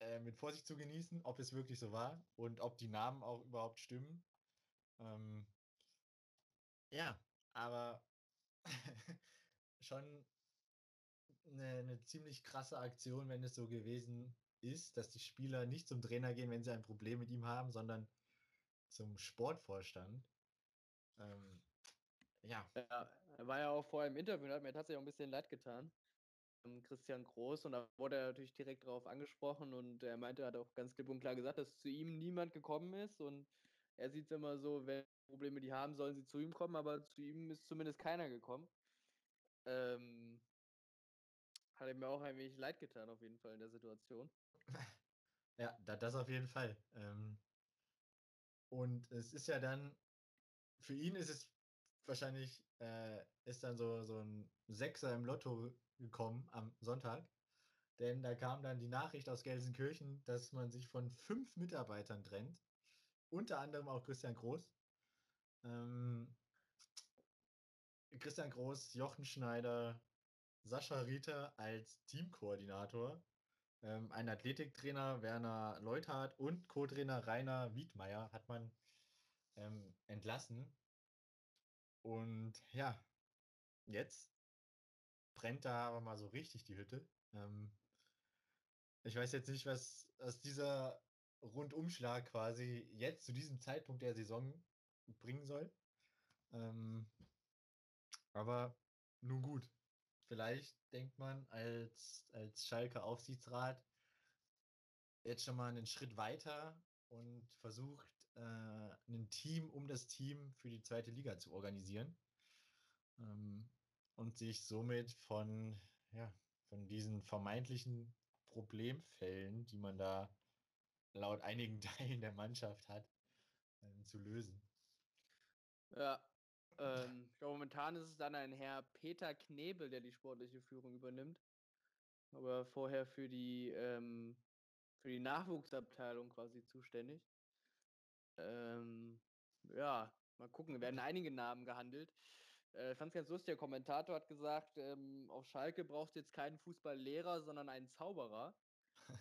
äh, mit Vorsicht zu genießen, ob es wirklich so war und ob die Namen auch überhaupt stimmen. Ähm, ja, aber schon eine, eine ziemlich krasse Aktion, wenn es so gewesen ist, dass die Spieler nicht zum Trainer gehen, wenn sie ein Problem mit ihm haben, sondern zum Sportvorstand. Ähm, ja, Ja, er war ja auch vorher im Interview hat mir tatsächlich auch ein bisschen leid getan. ähm, Christian Groß und da wurde er natürlich direkt darauf angesprochen und er meinte, hat auch ganz klipp und klar gesagt, dass zu ihm niemand gekommen ist und er sieht es immer so, wenn Probleme die haben, sollen sie zu ihm kommen, aber zu ihm ist zumindest keiner gekommen. Ähm, hat er mir auch ein wenig leid getan, auf jeden Fall in der Situation. Ja, da, das auf jeden Fall. Ähm, und es ist ja dann, für ihn ist es wahrscheinlich, äh, ist dann so, so ein Sechser im Lotto gekommen am Sonntag. Denn da kam dann die Nachricht aus Gelsenkirchen, dass man sich von fünf Mitarbeitern trennt. Unter anderem auch Christian Groß. Ähm, Christian Groß, Jochen Schneider, Sascha Rieter als Teamkoordinator ähm, ein Athletiktrainer Werner Leuthardt und Co-Trainer Rainer Wiedmeier hat man ähm, entlassen. Und ja, jetzt brennt da aber mal so richtig die Hütte. Ähm, ich weiß jetzt nicht, was aus dieser Rundumschlag quasi jetzt zu diesem Zeitpunkt der Saison bringen soll. Ähm, aber nun gut. Vielleicht denkt man als, als Schalke Aufsichtsrat jetzt schon mal einen Schritt weiter und versucht, äh, ein Team um das Team für die zweite Liga zu organisieren. Ähm, und sich somit von, ja, von diesen vermeintlichen Problemfällen, die man da laut einigen Teilen der Mannschaft hat, ähm, zu lösen. Ja, ähm, ich glaube, momentan ist es dann ein Herr Peter Knebel, der die sportliche Führung übernimmt. Aber vorher für die, ähm, für die Nachwuchsabteilung quasi zuständig. Ähm, ja, mal gucken, werden einige Namen gehandelt. Äh, ich fand es ganz lustig, der Kommentator hat gesagt, ähm, auf Schalke braucht jetzt keinen Fußballlehrer, sondern einen Zauberer.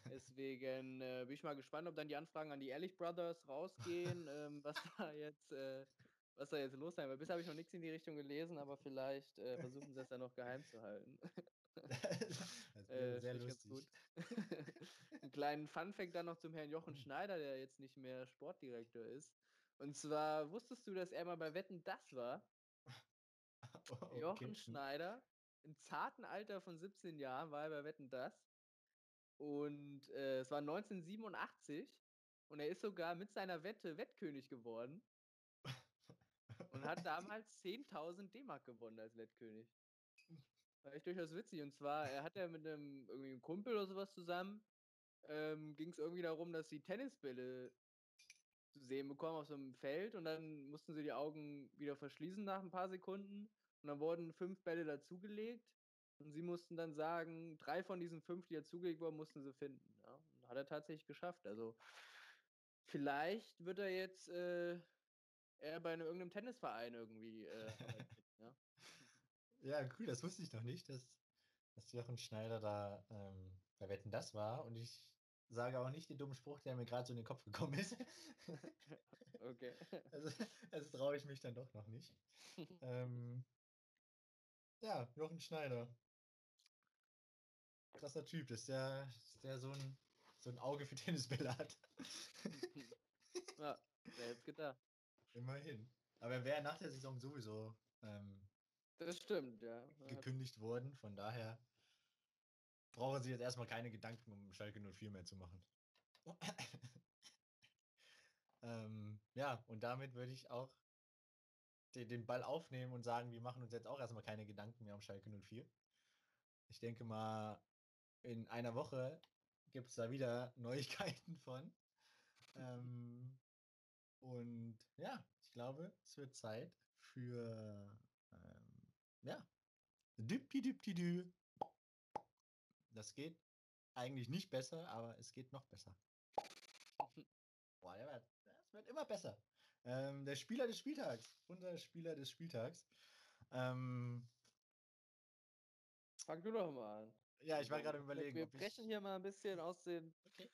Deswegen äh, bin ich mal gespannt, ob dann die Anfragen an die Ehrlich Brothers rausgehen, ähm, was da jetzt, äh, was da jetzt los sein wird. Bisher habe ich noch nichts in die Richtung gelesen, aber vielleicht äh, versuchen sie es dann noch geheim zu halten. das wäre Äh, sehr lustig. Einen kleinen Funfact dann noch zum Herrn Jochen Schneider, der jetzt nicht mehr Sportdirektor ist. Und zwar wusstest du, dass er mal bei Wetten das war? Oh, Jochen okay. Schneider, im zarten Alter von 17 Jahren war er bei Wetten das. Und äh, es war 1987 und er ist sogar mit seiner Wette Wettkönig geworden. Und hat damals 10.000 D-Mark gewonnen als Wettkönig. War echt durchaus witzig. Und zwar, er hat ja mit einem irgendwie einem Kumpel oder sowas zusammen, ähm, ging es irgendwie darum, dass sie Tennisbälle zu sehen bekommen auf so einem Feld und dann mussten sie die Augen wieder verschließen nach ein paar Sekunden und dann wurden fünf Bälle dazugelegt und sie mussten dann sagen, drei von diesen fünf, die dazugelegt wurden, mussten sie finden. Ja? Hat er tatsächlich geschafft. Also vielleicht wird er jetzt äh, eher bei einem, irgendeinem Tennisverein irgendwie äh, ja? ja, cool, das wusste ich noch nicht, dass, dass Jochen Schneider da ähm, bei Wetten das war und ich sage auch nicht den dummen Spruch, der mir gerade so in den Kopf gekommen ist. okay. Also, also traue ich mich dann doch noch nicht. ähm, ja, Jochen Schneider. Krasser Typ, dass der, dass der so, ein, so ein Auge für Tennisbälle hat. ja, wer hätte gedacht. Immerhin. Aber er wäre nach der Saison sowieso ähm, das stimmt, ja. gekündigt worden, von daher brauchen sie jetzt erstmal keine Gedanken, um Schalke 04 mehr zu machen. ähm, ja, und damit würde ich auch den, den Ball aufnehmen und sagen, wir machen uns jetzt auch erstmal keine Gedanken mehr um Schalke 04. Ich denke mal, in einer Woche gibt es da wieder Neuigkeiten von. Ähm, und ja, ich glaube, es wird Zeit für ähm, ja, Düpti-Düpti-Dü. Das geht eigentlich nicht besser, aber es geht noch besser. Boah, der wird, das wird immer besser. Ähm, der Spieler des Spieltags. Unser Spieler des Spieltags. Ähm, Fang du doch mal an. Ja, ich war gerade überlegen. Wir brechen hier mal ein bisschen aus den, okay.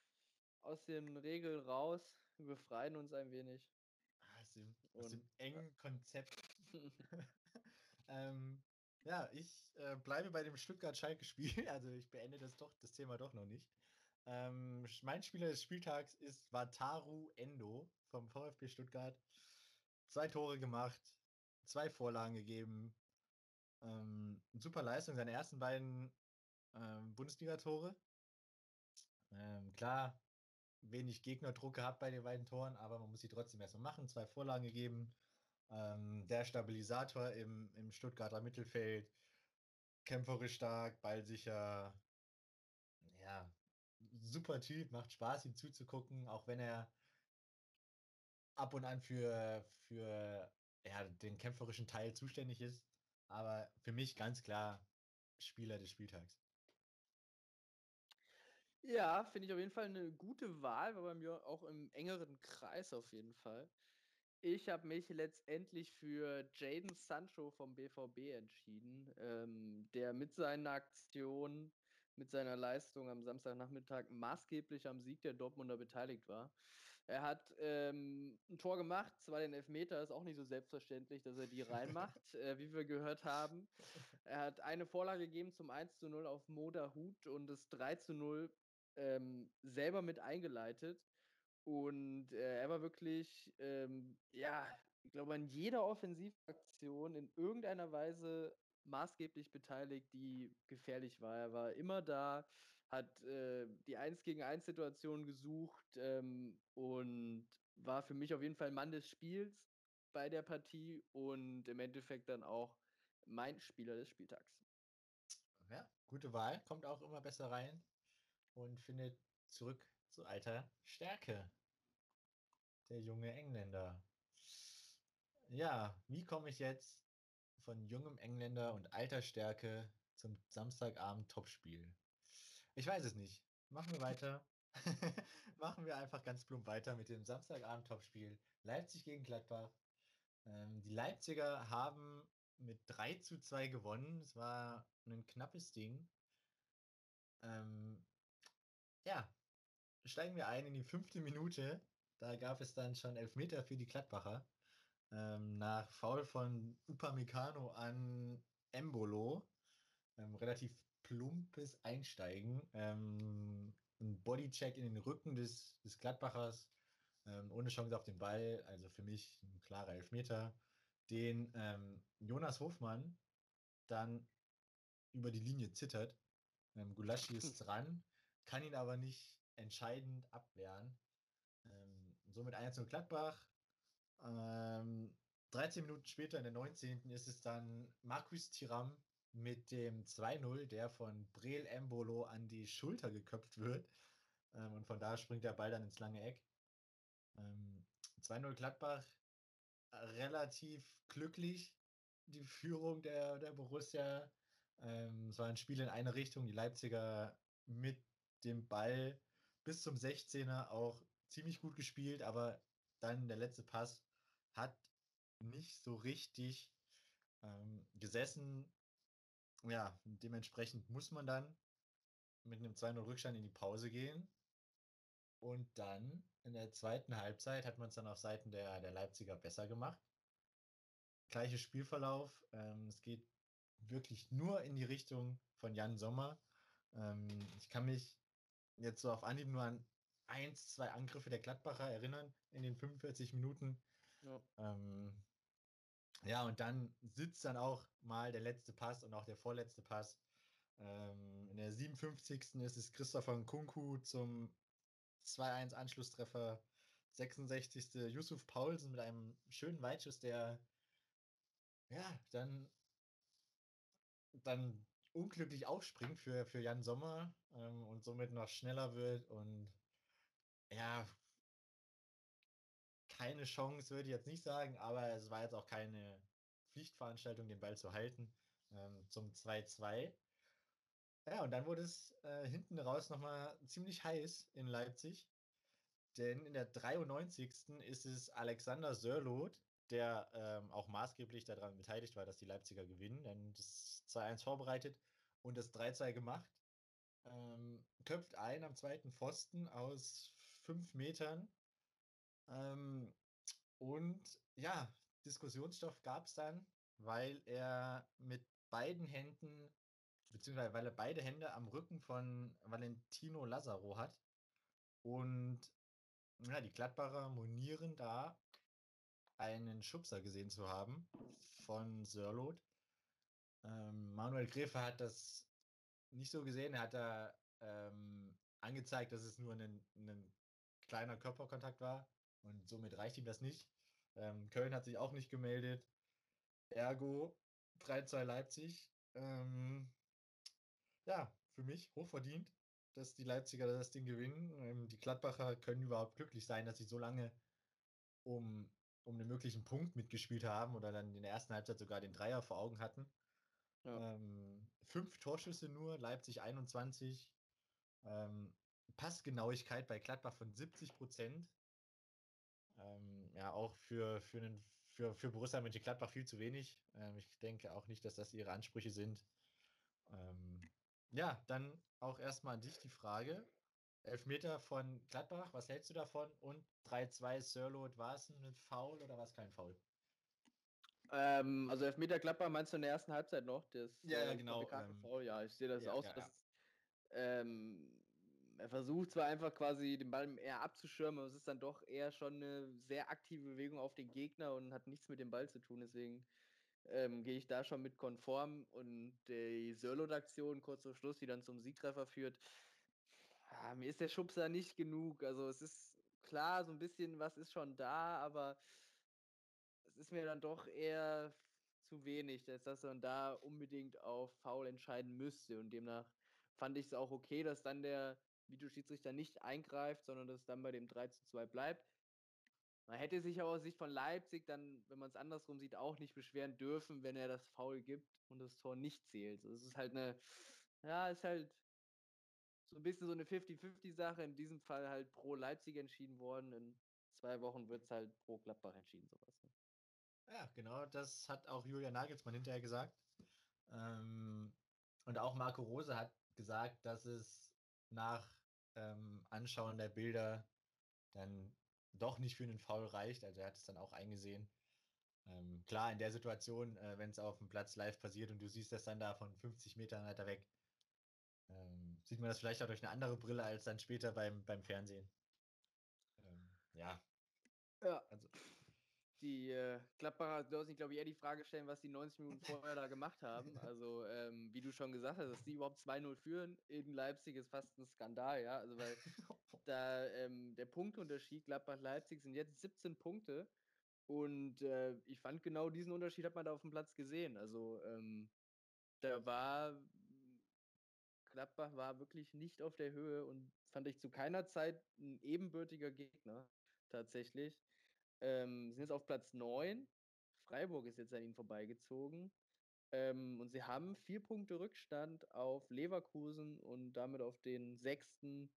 Aus den Regeln raus. Befreien uns ein wenig. Ah, aus dem, aus dem engen Konzept. ähm, ja, ich äh, bleibe bei dem Stuttgart-Schalke-Spiel. Also ich beende das doch, das Thema doch noch nicht. Ähm, mein Spieler des Spieltags ist Wataru Endo vom VfB Stuttgart. Zwei Tore gemacht, zwei Vorlagen gegeben. Ähm, super Leistung, seine ersten beiden ähm, Bundesliga-Tore. Ähm, klar, wenig Gegnerdruck gehabt bei den beiden Toren, aber man muss sie trotzdem erstmal machen. Zwei Vorlagen gegeben. Ähm, der Stabilisator im, im Stuttgarter Mittelfeld. Kämpferisch stark, ballsicher. Ja, super Typ, macht Spaß, ihm zuzugucken, auch wenn er ab und an für, für ja, den kämpferischen Teil zuständig ist. Aber für mich ganz klar Spieler des Spieltags. Ja, finde ich auf jeden Fall eine gute Wahl, war bei mir auch im engeren Kreis auf jeden Fall. Ich habe mich letztendlich für Jaden Sancho vom BVB entschieden, ähm, der mit seiner Aktion, mit seiner Leistung am Samstagnachmittag maßgeblich am Sieg der Dortmunder beteiligt war. Er hat ähm, ein Tor gemacht, zwar den Elfmeter, ist auch nicht so selbstverständlich, dass er die reinmacht, äh, wie wir gehört haben. Er hat eine Vorlage gegeben zum 1 zu 0 auf Moda Hut und das 3 zu 0 ähm, selber mit eingeleitet. Und äh, er war wirklich, ähm, ja, ich glaube, an jeder Offensivaktion in irgendeiner Weise maßgeblich beteiligt, die gefährlich war. Er war immer da, hat äh, die 1 gegen 1 Situation gesucht ähm, und war für mich auf jeden Fall Mann des Spiels bei der Partie und im Endeffekt dann auch mein Spieler des Spieltags. Ja, gute Wahl, kommt auch immer besser rein und findet zurück zu alter Stärke. Der junge Engländer. Ja, wie komme ich jetzt von jungem Engländer und alter Stärke zum Samstagabend Topspiel? Ich weiß es nicht. Machen wir weiter. Machen wir einfach ganz plump weiter mit dem Samstagabend Topspiel Leipzig gegen Gladbach. Ähm, die Leipziger haben mit 3 zu 2 gewonnen. Es war ein knappes Ding. Ähm, ja, steigen wir ein in die fünfte Minute. Da gab es dann schon Elfmeter für die Gladbacher. Ähm, nach Foul von Upamecano an Embolo. Ähm, relativ plumpes Einsteigen. Ähm, ein Bodycheck in den Rücken des, des Gladbachers. Ähm, ohne Chance auf den Ball. Also für mich ein klarer Elfmeter. Den ähm, Jonas Hofmann dann über die Linie zittert. Ähm, Gulaschi ist dran kann ihn aber nicht entscheidend abwehren. Ähm, somit 1 0 Gladbach. Ähm, 13 Minuten später, in der 19. ist es dann Marcus Thiram mit dem 2-0, der von Breel Embolo an die Schulter geköpft wird. Ähm, und von da springt der Ball dann ins lange Eck. Ähm, 2-0 Gladbach, relativ glücklich die Führung der, der Borussia. Ähm, es war ein Spiel in eine Richtung. Die Leipziger mit dem Ball bis zum 16er auch ziemlich gut gespielt, aber dann der letzte Pass hat nicht so richtig ähm, gesessen. Ja, dementsprechend muss man dann mit einem 2-0 Rückstand in die Pause gehen. Und dann in der zweiten Halbzeit hat man es dann auf Seiten der, der Leipziger besser gemacht. Gleicher Spielverlauf. Ähm, es geht wirklich nur in die Richtung von Jan Sommer. Ähm, ich kann mich jetzt so auf Anhieb nur an eins, zwei Angriffe der Gladbacher erinnern in den 45 Minuten. Ja. Ähm, ja, und dann sitzt dann auch mal der letzte Pass und auch der vorletzte Pass. Ähm, in der 57. ist es Christopher Nkunku zum 2-1 Anschlusstreffer. 66. Yusuf Paulsen mit einem schönen Weitschuss, der ja dann, dann unglücklich aufspringt für, für Jan Sommer ähm, und somit noch schneller wird und ja, keine Chance, würde ich jetzt nicht sagen, aber es war jetzt auch keine Pflichtveranstaltung, den Ball zu halten ähm, zum 2-2. Ja, und dann wurde es äh, hinten raus nochmal ziemlich heiß in Leipzig. Denn in der 93. ist es Alexander Sörloth, der ähm, auch maßgeblich daran beteiligt war, dass die Leipziger gewinnen, denn das 2-1 vorbereitet und das 3-2 gemacht. Ähm, köpft ein am zweiten Pfosten aus fünf Metern. Ähm, und ja, Diskussionsstoff gab es dann, weil er mit beiden Händen beziehungsweise weil er beide Hände am Rücken von Valentino Lazaro hat. Und ja, die Gladbacher monieren da einen Schubser gesehen zu haben von Sörlot. Ähm, Manuel Gräfe hat das nicht so gesehen. Er hat da ähm, angezeigt, dass es nur ein, ein kleiner Körperkontakt war und somit reicht ihm das nicht. Ähm, Köln hat sich auch nicht gemeldet. Ergo 3-2 Leipzig. Ähm, ja, für mich hochverdient, dass die Leipziger das Ding gewinnen. Ähm, die Gladbacher können überhaupt glücklich sein, dass sie so lange um, um einen möglichen Punkt mitgespielt haben oder dann in der ersten Halbzeit sogar den Dreier vor Augen hatten. Ja. Ähm, fünf Torschüsse nur, Leipzig 21. Ähm, Passgenauigkeit bei Gladbach von 70 Prozent. Ähm, ja, auch für, für, einen, für, für Borussia Mönchengladbach viel zu wenig. Ähm, ich denke auch nicht, dass das ihre Ansprüche sind. Ähm, ja, dann auch erstmal an dich die Frage. Elfmeter von Gladbach, was hältst du davon? Und 3-2 Sirlot, war es ein Foul oder war es kein Foul? Ähm, also Elfmeter Gladbach meinst du in der ersten Halbzeit noch? Das, ja, ja, äh, genau. Ähm, Foul, ja, ich sehe das ja, aus. Ja, dass, ähm, er versucht zwar einfach quasi den Ball eher abzuschirmen, aber es ist dann doch eher schon eine sehr aktive Bewegung auf den Gegner und hat nichts mit dem Ball zu tun. Deswegen ähm, gehe ich da schon mit konform. Und die Sörlot-Aktion kurz vor Schluss, die dann zum Siegtreffer führt, ja, mir ist der Schubser nicht genug. Also es ist klar, so ein bisschen was ist schon da, aber es ist mir dann doch eher zu wenig, dass man da unbedingt auf Foul entscheiden müsste. Und demnach fand ich es auch okay, dass dann der Videoschiedsrichter nicht eingreift, sondern dass es dann bei dem 3 zu 2 bleibt. Man hätte sich aber aus Sicht von Leipzig dann, wenn man es andersrum sieht, auch nicht beschweren dürfen, wenn er das Foul gibt und das Tor nicht zählt. Das ist halt eine, ja, ist halt so ein bisschen so eine 50-50-Sache. In diesem Fall halt pro Leipzig entschieden worden. In zwei Wochen wird es halt pro Gladbach entschieden, sowas. Ne? Ja, genau, das hat auch Julian Nagelsmann hinterher gesagt. Ähm, und auch Marco Rose hat gesagt, dass es nach ähm, Anschauen der Bilder dann doch nicht für einen Foul reicht. Also er hat es dann auch eingesehen. Ähm, klar, in der Situation, äh, wenn es auf dem Platz live passiert und du siehst das dann da von 50 Metern weiter weg, ähm, sieht man das vielleicht auch durch eine andere Brille als dann später beim, beim Fernsehen. Ähm, ja. Ja. Also, die äh, Gladbacher dürfen sich, glaube ich, eher die Frage stellen, was die 90 Minuten vorher da gemacht haben. Also, ähm, wie du schon gesagt hast, dass die überhaupt 2-0 führen in Leipzig ist fast ein Skandal, ja. Also, weil da ähm, der Punktunterschied Gladbach-Leipzig sind jetzt 17 Punkte Und äh, ich fand genau diesen Unterschied hat man da auf dem Platz gesehen. Also ähm, da war Gladbach war wirklich nicht auf der Höhe und fand ich zu keiner Zeit ein ebenbürtiger Gegner tatsächlich. Ähm, sind jetzt auf Platz 9. Freiburg ist jetzt an ihnen vorbeigezogen. Ähm, und sie haben vier Punkte Rückstand auf Leverkusen und damit auf den sechsten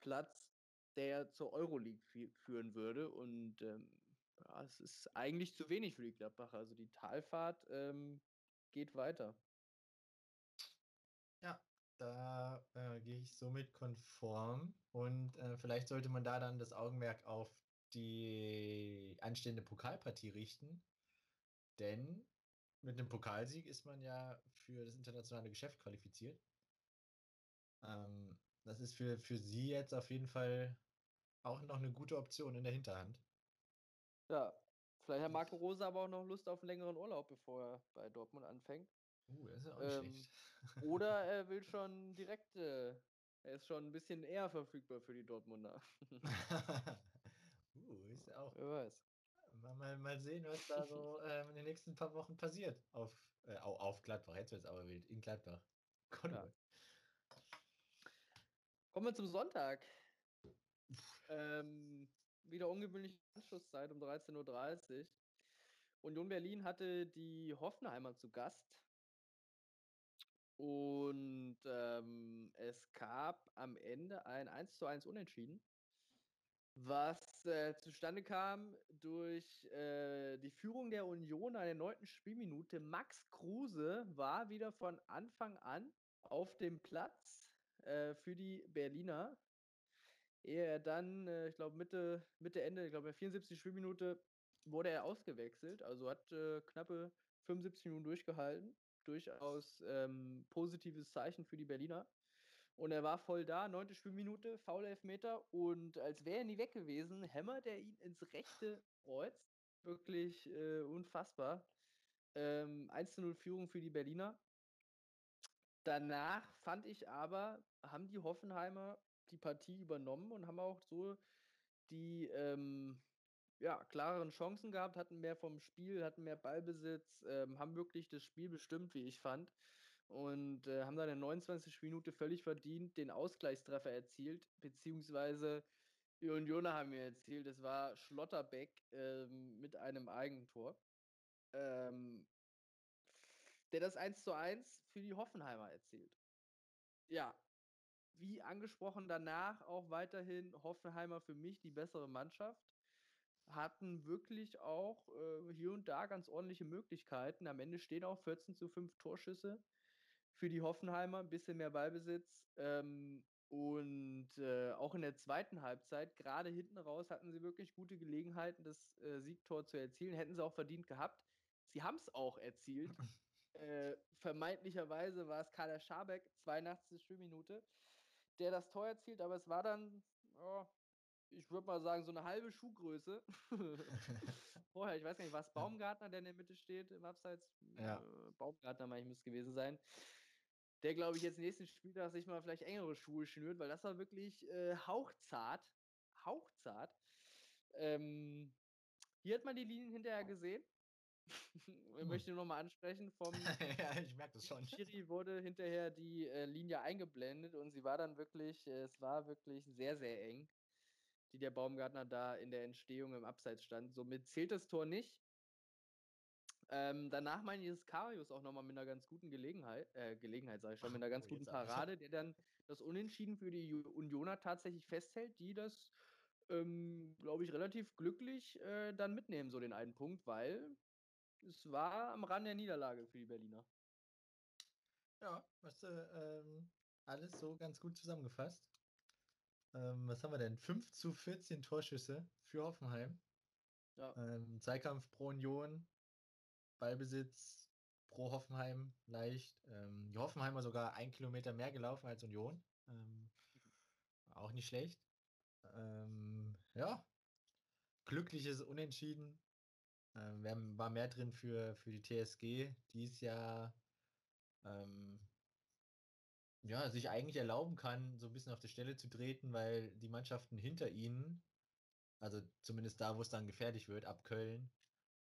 Platz, der zur Euroleague führen würde. Und ähm, ja, es ist eigentlich zu wenig für die Gladbacher. Also die Talfahrt ähm, geht weiter. Ja, da äh, gehe ich somit konform. Und äh, vielleicht sollte man da dann das Augenmerk auf die anstehende Pokalpartie richten. Denn mit einem Pokalsieg ist man ja für das internationale Geschäft qualifiziert. Ähm, das ist für, für sie jetzt auf jeden Fall auch noch eine gute Option in der Hinterhand. Ja, vielleicht hat Marco Rose aber auch noch Lust auf einen längeren Urlaub, bevor er bei Dortmund anfängt. Uh, das ist auch nicht ähm, schlecht. oder er will schon direkt, äh, er ist schon ein bisschen eher verfügbar für die Dortmunder. uh, ist auch. Wer weiß. Mal, mal, sehen, was da so ähm, in den nächsten paar Wochen passiert. Auf, äh, auf Gladbach, jetzt wird es aber wild. In Gladbach. Ja. Kommen wir zum Sonntag. Ähm, wieder ungewöhnliche Anschlusszeit um 13.30 Uhr. Union Berlin hatte die Hoffenheimer zu Gast. Und ähm, es gab am Ende ein 1 zu 1 Unentschieden was äh, zustande kam durch äh, die Führung der Union an der neunten Spielminute. Max Kruse war wieder von Anfang an auf dem Platz äh, für die Berliner. Ehe er dann, äh, ich glaube, Mitte, Mitte, Ende, ich glaube, der 74. Spielminute wurde er ausgewechselt. Also hat äh, knappe 75 Minuten durchgehalten. Durchaus ähm, positives Zeichen für die Berliner. Und er war voll da, neunte Spielminute, faul Elfmeter. Und als wäre er nie weg gewesen, hämmert er ihn ins rechte Kreuz. Wirklich äh, unfassbar. Ähm, 1-0 Führung für die Berliner. Danach fand ich aber, haben die Hoffenheimer die Partie übernommen und haben auch so die ähm, ja, klareren Chancen gehabt, hatten mehr vom Spiel, hatten mehr Ballbesitz, ähm, haben wirklich das Spiel bestimmt, wie ich fand und äh, haben dann in der 29. Minute völlig verdient den Ausgleichstreffer erzielt, beziehungsweise Unioner haben mir erzählt, es war Schlotterbeck ähm, mit einem Eigentor, ähm, der das 1 zu 1 für die Hoffenheimer erzielt. Ja, wie angesprochen, danach auch weiterhin Hoffenheimer für mich die bessere Mannschaft. Hatten wirklich auch äh, hier und da ganz ordentliche Möglichkeiten. Am Ende stehen auch 14 zu 5 Torschüsse für die Hoffenheimer, ein bisschen mehr Ballbesitz. Ähm, und äh, auch in der zweiten Halbzeit, gerade hinten raus, hatten sie wirklich gute Gelegenheiten, das äh, Siegtor zu erzielen. Hätten sie auch verdient gehabt. Sie haben es auch erzielt. äh, vermeintlicherweise war es Kader Schabek, 82. Spielminute, der das Tor erzielt, aber es war dann, oh, ich würde mal sagen, so eine halbe Schuhgröße. Vorher, ich weiß gar nicht, war es Baumgartner, der in der Mitte steht im Abseits? Ja. Äh, Baumgartner, meine ich, müsste gewesen sein der, glaube ich, jetzt nächsten Spieltag sich mal vielleicht engere Schuhe schnürt, weil das war wirklich äh, hauchzart. Hauchzart. Ähm, hier hat man die Linien hinterher gesehen. ich hm. möchte nur noch mal ansprechen vom ja, ich merke das schon. Schiri wurde hinterher die äh, Linie eingeblendet und sie war dann wirklich, äh, es war wirklich sehr, sehr eng, die der Baumgartner da in der Entstehung im Abseits stand. Somit zählt das Tor nicht. Ähm, danach meine ich, ist Karius auch nochmal mit einer ganz guten Gelegenheit, äh, Gelegenheit sage ich schon, mit einer ganz oh, guten Parade, der dann das Unentschieden für die Unioner tatsächlich festhält, die das, ähm, glaube ich, relativ glücklich äh, dann mitnehmen, so den einen Punkt, weil es war am Rand der Niederlage für die Berliner. Ja, hast du ähm, alles so ganz gut zusammengefasst. Ähm, was haben wir denn? 5 zu 14 Torschüsse für Hoffenheim. Ja. Ähm, Zweikampf pro Union Ballbesitz pro Hoffenheim leicht. Ähm, die Hoffenheimer sogar ein Kilometer mehr gelaufen als Union. Ähm, auch nicht schlecht. Ähm, ja, glückliches Unentschieden. Ähm, war mehr drin für, für die TSG, die es ja, ähm, ja sich eigentlich erlauben kann, so ein bisschen auf der Stelle zu treten, weil die Mannschaften hinter ihnen also zumindest da, wo es dann gefährlich wird, ab Köln,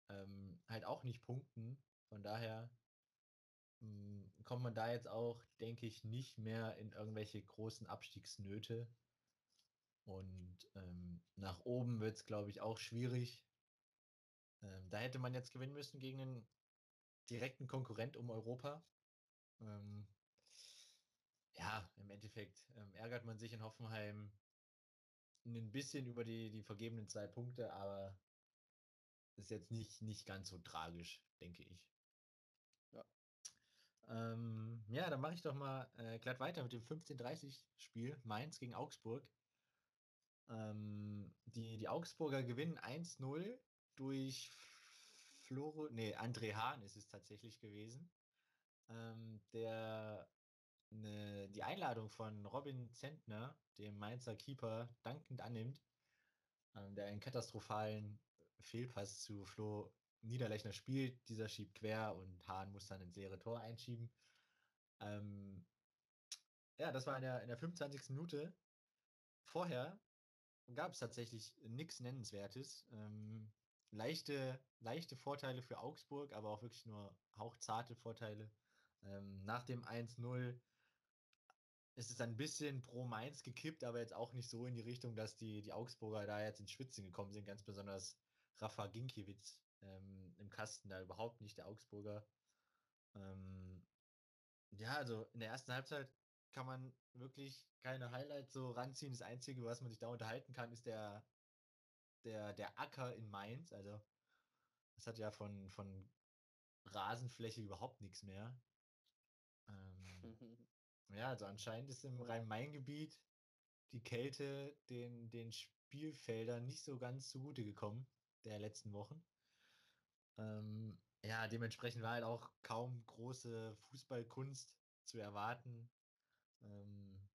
ähm, halt auch nicht punkten. Von daher mh, hm, kommt man da jetzt auch, denke ich, nicht mehr in irgendwelche großen Abstiegsnöte. Und ähm, nach oben wird es, glaube ich, auch schwierig. Ähm, da hätte man jetzt gewinnen müssen gegen einen direkten Konkurrent um Europa. Ähm, ja, im Endeffekt ähm, ärgert man sich in Hoffenheim ein bisschen über die, die vergebenen zwei Punkte, aber ist jetzt nicht, nicht ganz so tragisch, denke ich. Ja. Ähm, ja, dann mache ich doch mal äh, glatt weiter mit dem 15:30-Spiel Mainz gegen Augsburg. Ähm, die, die Augsburger gewinnen 1-0 durch Floro, nee, André Hahn ist es tatsächlich gewesen, ähm, der ne, die Einladung von Robin Zentner, dem Mainzer Keeper, dankend annimmt, ähm, der einen katastrophalen Fehlpass zu Flo Niederlechner spielt. Dieser schiebt quer und Hahn muss dann ins leere Tor einschieben. Ähm, ja, das war in der, in der 25. Minute. Vorher gab es tatsächlich nichts Nennenswertes. Ähm, leichte, leichte Vorteile für Augsburg, aber auch wirklich nur hauchzarte Vorteile. Ähm, nach dem 1-0 ist es ein bisschen pro Mainz gekippt, aber jetzt auch nicht so in die Richtung, dass die, die Augsburger da jetzt ins Schwitzen gekommen sind. Ganz besonders Rafa Ginkiewicz ähm, im Kasten da überhaupt nicht, der Augsburger. Ähm, ja, also in der ersten Halbzeit kann man wirklich keine Highlights so ranziehen. Das Einzige, was man sich da unterhalten kann, ist der, der, der Acker in Mainz. Also, das hat ja von, von Rasenfläche überhaupt nichts mehr. Ähm, ja, also anscheinend ist im Rhein-Main-Gebiet die Kälte den, den Spielfeldern nicht so ganz zugute gekommen, der letzten Wochen. Ähm, ja, dementsprechend war halt auch kaum große Fußballkunst zu erwarten. Ähm,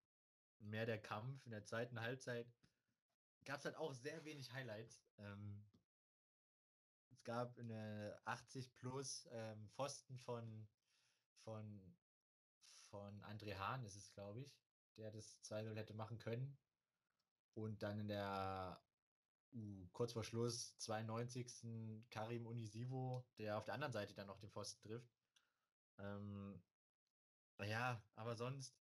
mehr der Kampf in der zweiten Halbzeit gab es halt auch sehr wenig Highlights. Ähm, es gab eine 80 plus ähm, Pfosten von, von von André Hahn ist es, glaube ich, der das 2-0 hätte machen können. Und dann in der uh, kurz vor Schluss 92. Karim Unisivo, der auf der anderen Seite dann noch den Pfosten trifft. Ähm, ja, aber sonst,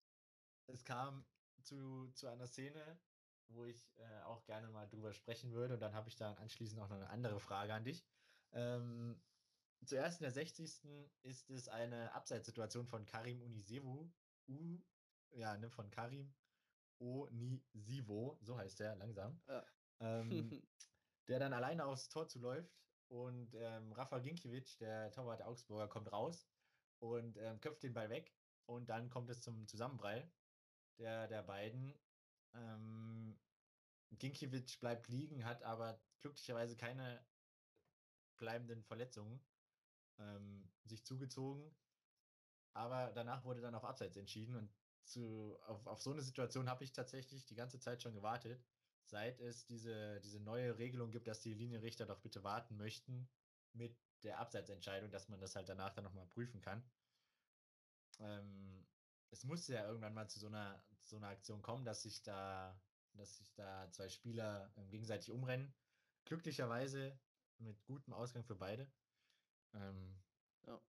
es kam zu, zu einer Szene, wo ich äh, auch gerne mal drüber sprechen würde. Und dann habe ich dann anschließend auch noch eine andere Frage an dich. Ähm, Zuerst in der 60. ist es eine Abseitssituation von Karim Unisevu. U, ja, ne, von Karim Onisivo, so heißt er langsam. Ja. Ähm, der dann alleine aufs Tor zuläuft und ähm, Rafa Ginkiewicz, der Torwart der Augsburger, kommt raus und ähm, köpft den Ball weg und dann kommt es zum Zusammenprall der, der beiden. Ähm, Ginkiewicz bleibt liegen, hat aber glücklicherweise keine bleibenden Verletzungen ähm, sich zugezogen. Aber danach wurde dann auf Abseits entschieden und zu, auf, auf so eine Situation habe ich tatsächlich die ganze Zeit schon gewartet, seit es diese, diese neue Regelung gibt, dass die Linienrichter doch bitte warten möchten mit der Abseitsentscheidung, dass man das halt danach dann nochmal prüfen kann. Ähm, es musste ja irgendwann mal zu so einer, so einer Aktion kommen, dass sich da, dass sich da zwei Spieler ähm, gegenseitig umrennen. Glücklicherweise mit gutem Ausgang für beide. Ähm, ja.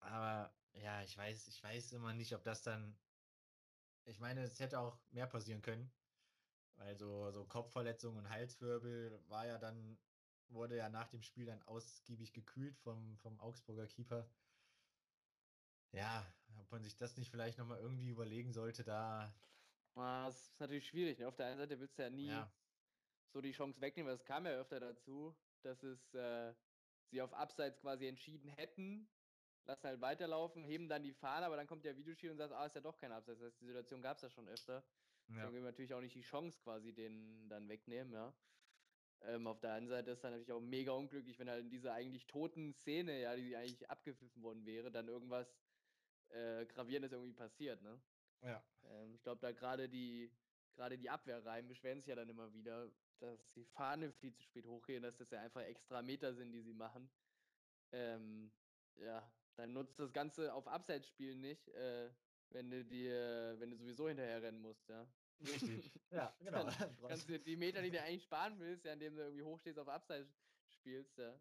Aber ja, ich weiß, ich weiß immer nicht, ob das dann. Ich meine, es hätte auch mehr passieren können. Also so Kopfverletzung und Halswirbel war ja dann, wurde ja nach dem Spiel dann ausgiebig gekühlt vom, vom Augsburger Keeper. Ja, ob man sich das nicht vielleicht nochmal irgendwie überlegen sollte, da. Das ist natürlich schwierig. Ne? Auf der einen Seite willst du ja nie ja. so die Chance wegnehmen, weil es kam ja öfter dazu, dass es äh, sie auf Abseits quasi entschieden hätten, lassen halt weiterlaufen, heben dann die Fahne, aber dann kommt der Videoschiri und sagt, ah, ist ja doch kein Abseits. Das heißt, die Situation gab es ja schon öfter. Ja. Deswegen will man natürlich auch nicht die Chance quasi den dann wegnehmen, ja. Ähm, auf der anderen Seite ist dann natürlich auch mega unglücklich, wenn halt in dieser eigentlich toten Szene, ja, die eigentlich abgepfiffen worden wäre, dann irgendwas äh, Gravierendes irgendwie passiert, ne? Ja. Ähm, ich glaube, da gerade die, gerade die Abwehrreihen beschweren sich ja dann immer wieder, dass die Fahne viel zu spät hochgehen, dass das ja einfach extra Meter sind, die sie machen. Ähm, ja, dann nutzt das Ganze auf Abseitsspielen nicht, äh, wenn du dir, wenn du sowieso hinterher rennen musst, ja. Richtig. Ja, genau. Dann kannst du die Meter, die du eigentlich sparen willst, ja, indem du irgendwie hochstehst auf Abseits spielst, ja,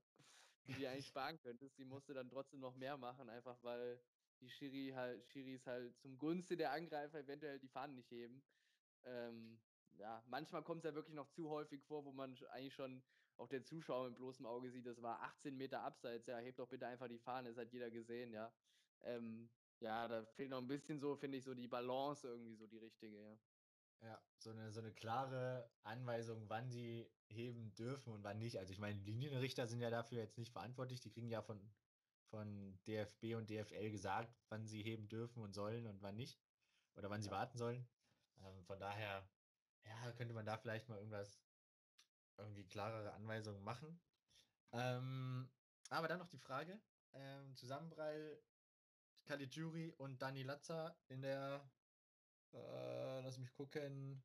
die du eigentlich sparen könntest, die musst du dann trotzdem noch mehr machen, einfach weil die Schiri halt, Schiris halt zum Gunste der Angreifer eventuell die Fahnen nicht heben. Ähm, ja, manchmal kommt es ja wirklich noch zu häufig vor, wo man eigentlich schon auch der Zuschauer mit bloßem Auge sieht, das war 18 Meter abseits, ja, hebt doch bitte einfach die Fahne, das hat jeder gesehen, ja. Ähm, ja, da fehlt noch ein bisschen so, finde ich, so die Balance irgendwie so die richtige, ja. Ja, so eine, so eine klare Anweisung, wann sie heben dürfen und wann nicht. Also ich meine, Linienrichter sind ja dafür jetzt nicht verantwortlich, die kriegen ja von, von DFB und DFL gesagt, wann sie heben dürfen und sollen und wann nicht. Oder wann sie Ja. warten sollen. Ähm, von daher, ja, könnte man da vielleicht mal irgendwas, irgendwie klarere Anweisungen machen. Ähm, aber dann noch die Frage: ähm, Zusammenprall Caligiuri und Dani Lazza in der, äh, lass mich gucken,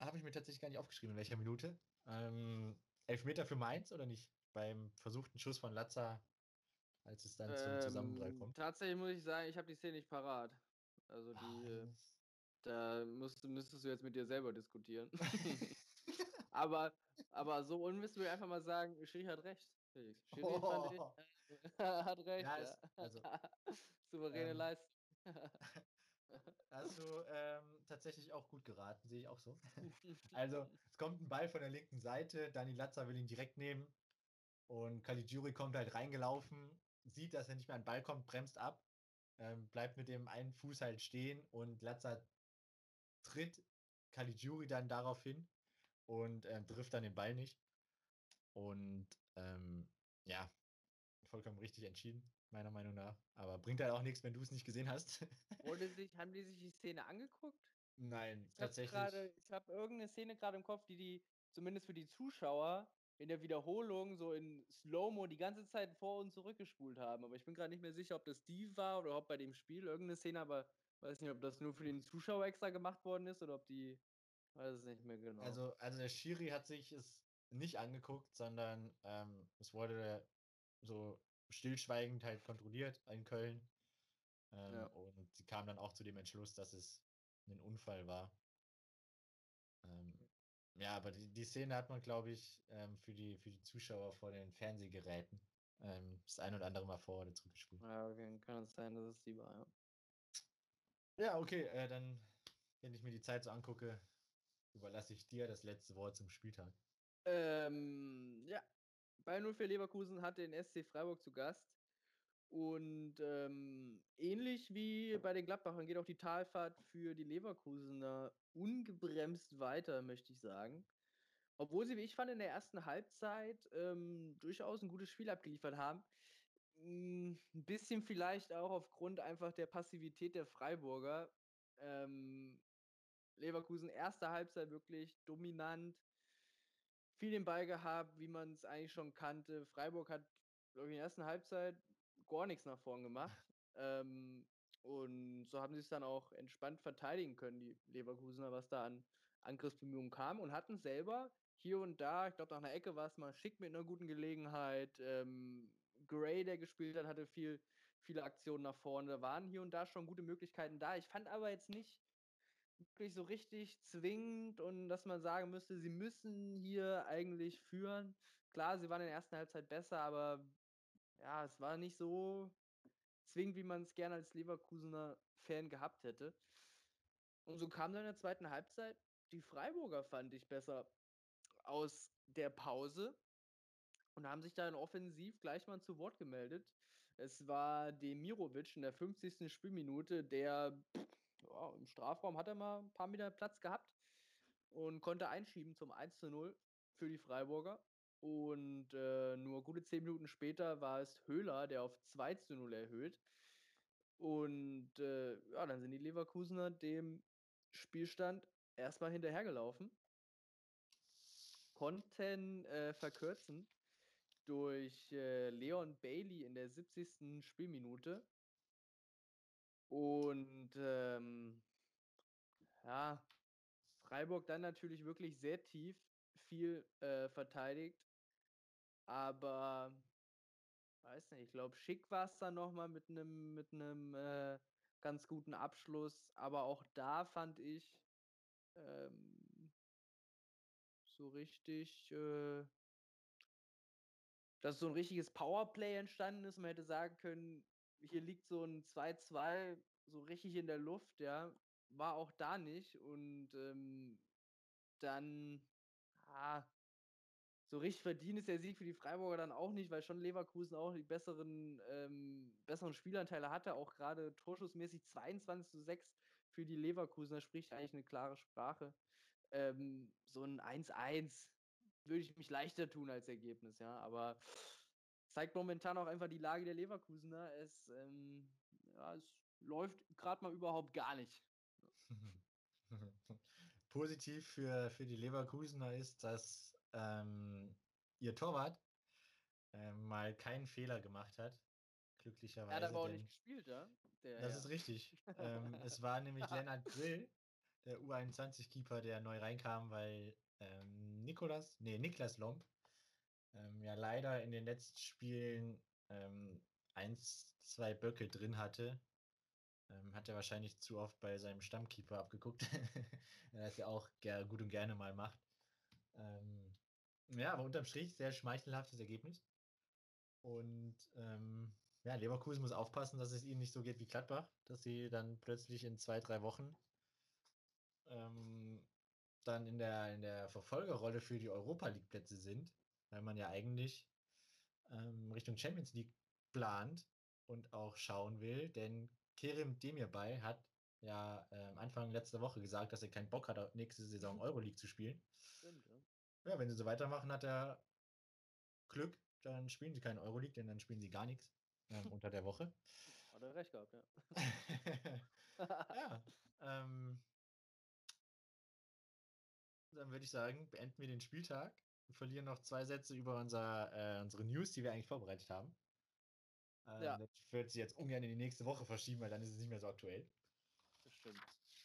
habe ich mir tatsächlich gar nicht aufgeschrieben, in welcher Minute. Ähm, Elfmeter für Mainz oder nicht? Beim versuchten Schuss von Lazza, als es dann zum Zusammenprall Ähm, kommt. tatsächlich muss ich sagen, ich habe die Szene nicht parat. Also Ah, die, da musst, müsstest du jetzt mit dir selber diskutieren. aber, aber so unwissen wir einfach mal sagen, Schiri hat recht. Felix. Schiri Oh. hat recht. Ja, es- also, Souveräne ähm, Leistung. Hast du ähm, tatsächlich auch gut geraten, sehe ich auch so. Also, es kommt ein Ball von der linken Seite, Dani Lazza will ihn direkt nehmen und Caligiuri kommt halt reingelaufen, sieht, dass er nicht mehr an den Ball kommt, bremst ab, ähm, bleibt mit dem einen Fuß halt stehen und Lazza tritt Caligiuri dann darauf hin und ähm, trifft dann den Ball nicht. Und ähm, ja, vollkommen richtig entschieden, meiner Meinung nach. Aber bringt halt auch nichts, wenn du es nicht gesehen hast. Wurde sich, haben die sich die Szene angeguckt? Nein, Ich tatsächlich. gerade, ich habe irgendeine Szene gerade im Kopf, die die zumindest für die Zuschauer in der Wiederholung so in Slow-Mo die ganze Zeit vor und zurückgespult haben. Aber ich bin gerade nicht mehr sicher, ob das die war oder ob bei dem Spiel irgendeine Szene, aber weiß nicht, ob das nur für den Zuschauer extra gemacht worden ist oder ob die, weiß es nicht mehr genau. Also, also der Schiri hat sich es nicht angeguckt, sondern ähm, es wurde so stillschweigend halt kontrolliert in Köln. Ähm, Ja. Und sie kam dann auch zu dem Entschluss, dass es ein Unfall war. Ähm, ja, aber die, die Szene hat man, glaube ich, ähm, für, die, für die Zuschauer vor den Fernsehgeräten ähm, das ein oder andere Mal vor oder zurückgespult. ja, okay, kann es sein, dass es die war, ja. Ja, okay, äh, dann, wenn ich mir die Zeit so angucke, überlasse ich dir das letzte Wort zum Spieltag. Ähm, ja, bei 04 Leverkusen hatte den SC Freiburg zu Gast. Und ähm, ähnlich wie bei den Gladbachern geht auch die Talfahrt für die Leverkusener ungebremst weiter, möchte ich sagen. Obwohl sie, wie ich fand, in der ersten Halbzeit ähm, durchaus ein gutes Spiel abgeliefert haben. Mm, Ein bisschen vielleicht auch aufgrund einfach der Passivität der Freiburger. Ähm, Leverkusen erste Halbzeit wirklich dominant, viel den Ball gehabt, wie man es eigentlich schon kannte. Freiburg hat, glaube ich, in der ersten Halbzeit gar nichts nach vorn gemacht. ähm, und so haben sie es dann auch entspannt verteidigen können, die Leverkusener, was da an Angriffsbemühungen kam und hatten selber hier und da, ich glaube, nach einer Ecke war es mal schick mit einer guten Gelegenheit. Ähm, Gray, der gespielt hat, hatte viel, viele Aktionen nach vorne. Da waren hier und da schon gute Möglichkeiten da. Ich fand aber jetzt nicht wirklich so richtig zwingend und dass man sagen müsste, sie müssen hier eigentlich führen. Klar, sie waren in der ersten Halbzeit besser, aber ja, es war nicht so zwingend, wie man es gerne als Leverkusener Fan gehabt hätte. Und so kam dann in der zweiten Halbzeit die Freiburger, fand ich, besser aus der Pause und haben sich dann offensiv gleich mal zu Wort gemeldet. Es war Demirovic in der 50. Spielminute, der ja, im Strafraum hat er mal ein paar Meter Platz gehabt und konnte einschieben zum 1 zu 0 für die Freiburger. Und äh, nur gute 10 Minuten später war es Höhler, der auf 2 zu 0 erhöht. Und äh, ja, dann sind die Leverkusener dem Spielstand erstmal hinterhergelaufen, konnten äh, verkürzen durch äh, Leon Bailey in der 70. Spielminute. Und ähm, ja, Freiburg dann natürlich wirklich sehr tief viel äh, verteidigt. Aber weiß nicht, ich glaube, schick war es dann nochmal mit einem mit einem äh, ganz guten Abschluss. Aber auch da fand ich ähm, so richtig äh, dass so ein richtiges Powerplay entstanden ist. Man hätte sagen können, hier liegt so ein 2-2 so richtig in der Luft, ja. War auch da nicht. Und ähm, dann, ah, so richtig verdient ist der Sieg für die Freiburger dann auch nicht, weil schon Leverkusen auch die besseren, ähm, besseren Spielanteile hatte, auch gerade torschussmäßig 22 zu 6 für die Leverkusener spricht eigentlich eine klare Sprache. Ähm, so ein 1-1 würde ich mich leichter tun als Ergebnis, ja, aber zeigt momentan auch einfach die Lage der Leverkusener. Es, ähm, ja, es läuft gerade mal überhaupt gar nicht. Positiv für, für die Leverkusener ist, dass ähm, ihr Torwart äh, mal keinen Fehler gemacht hat. Glücklicherweise. Er hat aber auch nicht gespielt, ja? Der, das ja. ist richtig. ähm, es war nämlich Lennart Grill, der U21-Keeper, der neu reinkam, weil ähm, Nikolas, nee, Niklas Lomb ähm, ja leider in den letzten Spielen ähm, eins, zwei Böcke drin hatte. Ähm, hat er wahrscheinlich zu oft bei seinem Stammkeeper abgeguckt, das ja auch gut und gerne mal macht. Ähm, ja, aber unterm Strich sehr schmeichelhaftes Ergebnis. Und ähm, ja, Leverkusen muss aufpassen, dass es ihnen nicht so geht wie Gladbach, dass sie dann plötzlich in zwei, drei Wochen ähm, dann in der, in der Verfolgerrolle für die Europa League-Plätze sind, weil man ja eigentlich ähm, Richtung Champions League plant und auch schauen will, denn Kerem Demirbay hat ja äh, Anfang letzter Woche gesagt, dass er keinen Bock hat, nächste Saison. Euroleague zu spielen. Stimmt, ja. Ja, wenn sie so weitermachen, hat er Glück, dann spielen sie keine Euroleague, denn dann spielen sie gar nichts ähm, unter der Woche. Hat er recht gehabt, ja. ja, ähm, dann würde ich sagen, beenden wir den Spieltag. Wir verlieren noch zwei Sätze über unser, äh, unsere News, die wir eigentlich vorbereitet haben. Ähm, ja. Das wird sich jetzt ungern in die nächste Woche verschieben, weil dann ist es nicht mehr so aktuell. Das stimmt.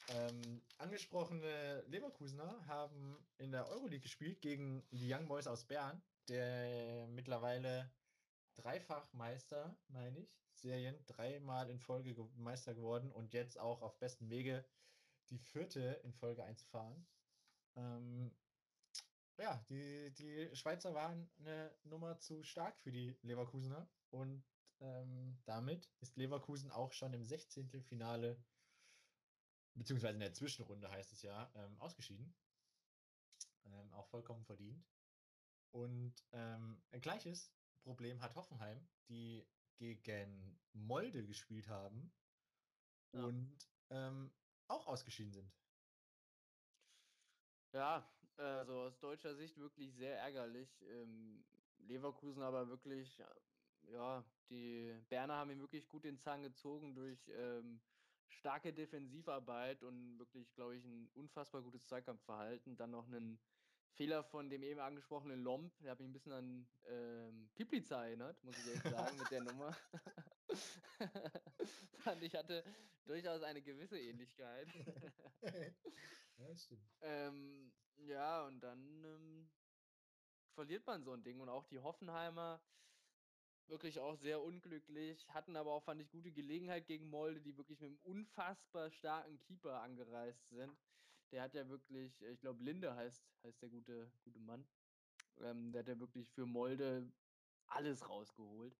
Ähm, angesprochene Leverkusener haben in der Euroleague gespielt gegen die Young Boys aus Bern, der mittlerweile dreifach Meister, meine ich, Serien, dreimal in Folge Meister geworden und jetzt auch auf bestem Wege die vierte in Folge einzufahren. Ähm, ja, die, die Schweizer waren eine Nummer zu stark für die Leverkusener und ähm, damit ist Leverkusen auch schon im 16. Finale beziehungsweise in der Zwischenrunde heißt es ja, ähm, ausgeschieden. Ähm, auch vollkommen verdient. Und ähm, ein gleiches Problem hat Hoffenheim, die gegen Molde gespielt haben ja. und ähm, auch ausgeschieden sind. Ja, also aus deutscher Sicht wirklich sehr ärgerlich. Ähm, Leverkusen aber wirklich, ja, die Berner haben ihn wirklich gut den Zahn gezogen durch ähm, starke Defensivarbeit und wirklich, glaube ich, ein unfassbar gutes Zweikampfverhalten. Dann noch einen Fehler von dem eben angesprochenen Lomb, der hat mich ein bisschen an ähm, Piplica erinnert, muss ich ehrlich sagen, mit der Nummer. Fand ich hatte durchaus eine gewisse Ähnlichkeit. ja, stimmt. Ähm, ja, und dann ähm, verliert man so ein Ding. Und auch die Hoffenheimer, wirklich auch sehr unglücklich, hatten aber auch, fand ich, gute Gelegenheit gegen Molde, die wirklich mit einem unfassbar starken Keeper angereist sind. Der hat ja wirklich, ich glaube, Linde heißt, heißt der gute, gute Mann. Ähm, der hat ja wirklich für Molde alles rausgeholt.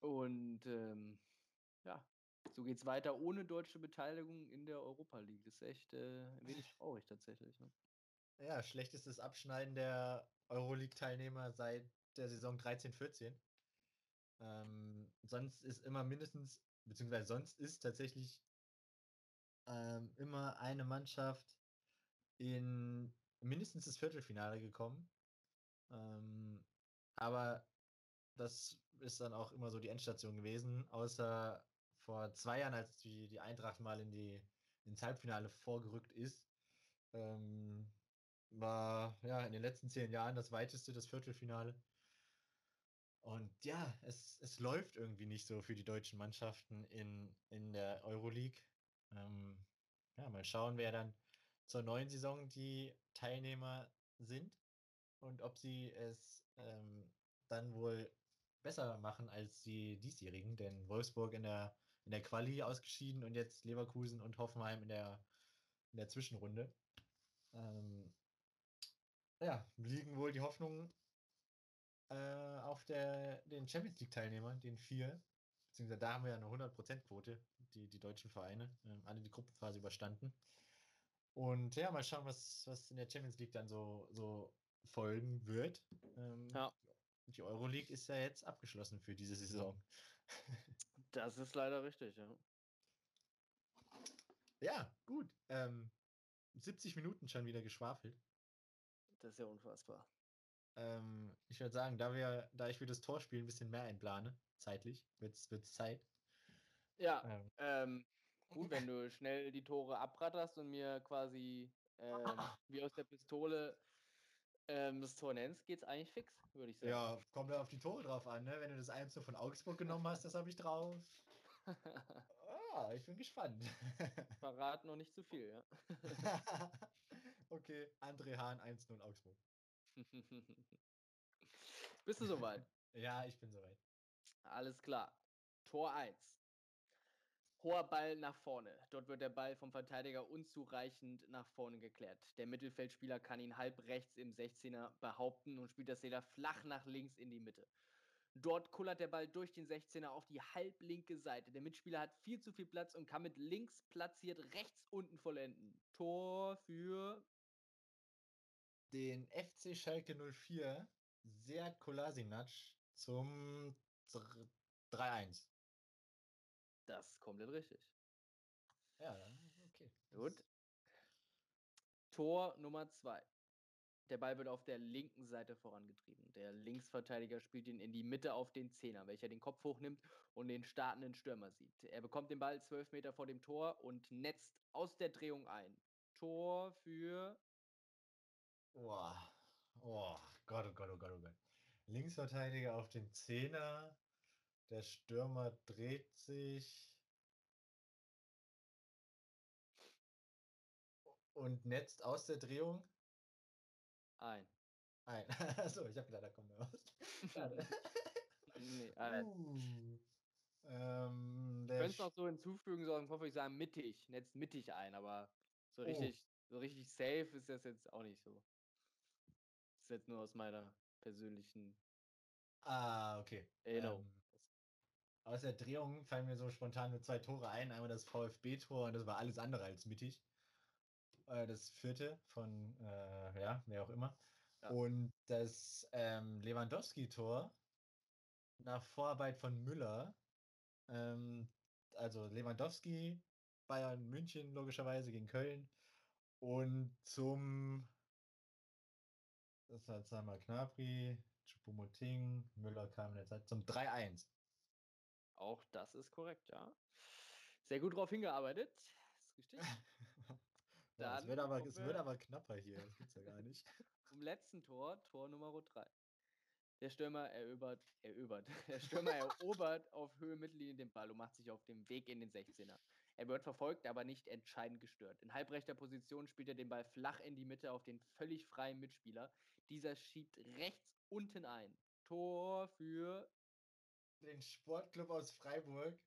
Und ähm, ja, so geht es weiter ohne deutsche Beteiligung in der Europa League. Das ist echt äh, ein wenig traurig tatsächlich. Ne? Ja, schlechtestes Abschneiden der Euroleague-Teilnehmer seit der Saison 13-14. Ähm, sonst ist immer mindestens, beziehungsweise sonst ist tatsächlich ähm, immer eine Mannschaft in mindestens das Viertelfinale gekommen. Ähm, aber das ist dann auch immer so die Endstation gewesen, außer vor zwei Jahren, als die, die Eintracht mal in die, ins Halbfinale vorgerückt ist. Ähm, war ja in den letzten zehn Jahren das weiteste, das Viertelfinale. Und ja, es, es läuft irgendwie nicht so für die deutschen Mannschaften in, in der Euroleague. Ähm, ja, mal schauen, wer dann zur neuen Saison die Teilnehmer sind und ob sie es ähm, dann wohl besser machen als die diesjährigen, denn Wolfsburg in der, in der Quali ausgeschieden und jetzt Leverkusen und Hoffenheim in der, in der Zwischenrunde. Ähm, ja, liegen wohl die Hoffnungen äh, auf der, den Champions League-Teilnehmern, den vier. Beziehungsweise da haben wir ja eine 100%-Quote, die, die deutschen Vereine, ähm, alle die Gruppenphase überstanden. Und ja, mal schauen, was, was in der Champions League dann so, so folgen wird. Ähm, Ja. Die Euroleague ist ja jetzt abgeschlossen für diese Saison. Das ist leider richtig, ja. Ja, gut. Ähm, 70 Minuten schon wieder geschwafelt. Das ist ja unfassbar. Ähm, ich würde sagen, da wir, da ich für das Torspiel ein bisschen mehr einplane, zeitlich, wird es Zeit. Ja, Ähm, ähm, gut, wenn du schnell die Tore abratterst und mir quasi ähm, wie aus der Pistole ähm, das Tor nennst, geht's eigentlich fix, würde ich sagen. ja, kommt ja auf die Tore drauf an, ne? Wenn du das 1 von Augsburg genommen hast, das habe ich drauf. Ah, ich bin gespannt. Verrat noch nicht zu viel, ja. okay, André Hahn 1-0 Augsburg. Bist du soweit? Ja, ich bin soweit. Alles klar. Tor 1. Hoher Ball nach vorne. Dort wird der Ball vom Verteidiger unzureichend nach vorne geklärt. Der Mittelfeldspieler kann ihn halb rechts im 16er behaupten und spielt das Leder flach nach links in die Mitte. Dort kullert der Ball durch den 16er auf die halblinke Seite. Der Mitspieler hat viel zu viel Platz und kann mit links platziert rechts unten vollenden. Tor für Den FC Schalke 04, Seat Kolasinac zum 3-1. Das ist komplett richtig. Ja, okay. Gut. Tor Nummer 2. Der Ball wird auf der linken Seite vorangetrieben. Der Linksverteidiger spielt ihn in die Mitte auf den Zehner, welcher den Kopf hochnimmt und den startenden Stürmer sieht. Er bekommt den Ball 12 Meter vor dem Tor und netzt aus der Drehung ein. Tor für Boah. Oh, Gott, oh Gott, oh Gott, oh Gott. Linksverteidiger auf den Zehner. Der Stürmer dreht sich. Und netzt aus der Drehung ein. ein. Achso, ich habe gedacht, da kommt er raus. Schade. nee, ein. uh, ähm, Ich der könnte es Sch- noch so hinzufügen, so hoffe ich sagen mittig, netzt mittig ein, aber so Oh. richtig, so richtig safe ist das jetzt auch nicht so. Das ist jetzt nur aus meiner persönlichen Ah, okay. Erinnerung. Ähm, aus der Drehung fallen mir so spontan nur zwei Tore ein. Einmal das VfB-Tor und das war alles andere als mittig. Äh, das vierte von, äh, ja, wer auch immer. Ja. Und das ähm, Lewandowski-Tor nach Vorarbeit von Müller. Ähm, also Lewandowski, Bayern München logischerweise gegen Köln. Und zum, das war zweimal Knapri, Choupo-Moting, Müller kam in der Zeit zum 3-1. Auch das ist korrekt, ja. Sehr gut drauf hingearbeitet. Ist richtig. Ja, es wird, aber, es wird wir- aber knapper hier, das gibt's ja gar nicht. Zum letzten Tor, Tor Nummer 3. Der Stürmer erobert, erobert, der Stürmer erobert auf Höhe Mittellinie den Ball und macht sich auf dem Weg in den 16er. Er wird verfolgt, aber nicht entscheidend gestört. In halbrechter Position spielt er den Ball flach in die Mitte auf den völlig freien Mitspieler. Dieser schiebt rechts unten ein. Tor für Den Sportclub aus Freiburg,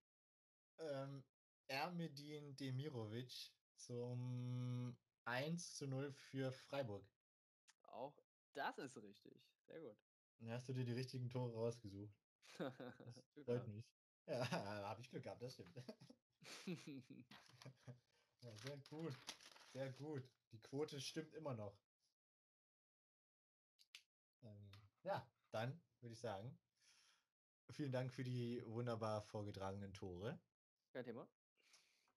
ähm, Ermedin Demirovic zum 1 zu 0 für Freiburg. auch das ist richtig. Sehr gut. Dann hast du dir die richtigen Tore rausgesucht. Das freut mich. Ja, habe ich Glück gehabt, das stimmt. Ja, sehr gut. Sehr gut. Die Quote stimmt immer noch. Ähm, ja, dann würde ich sagen, vielen Dank für die wunderbar vorgetragenen Tore. Kein Thema.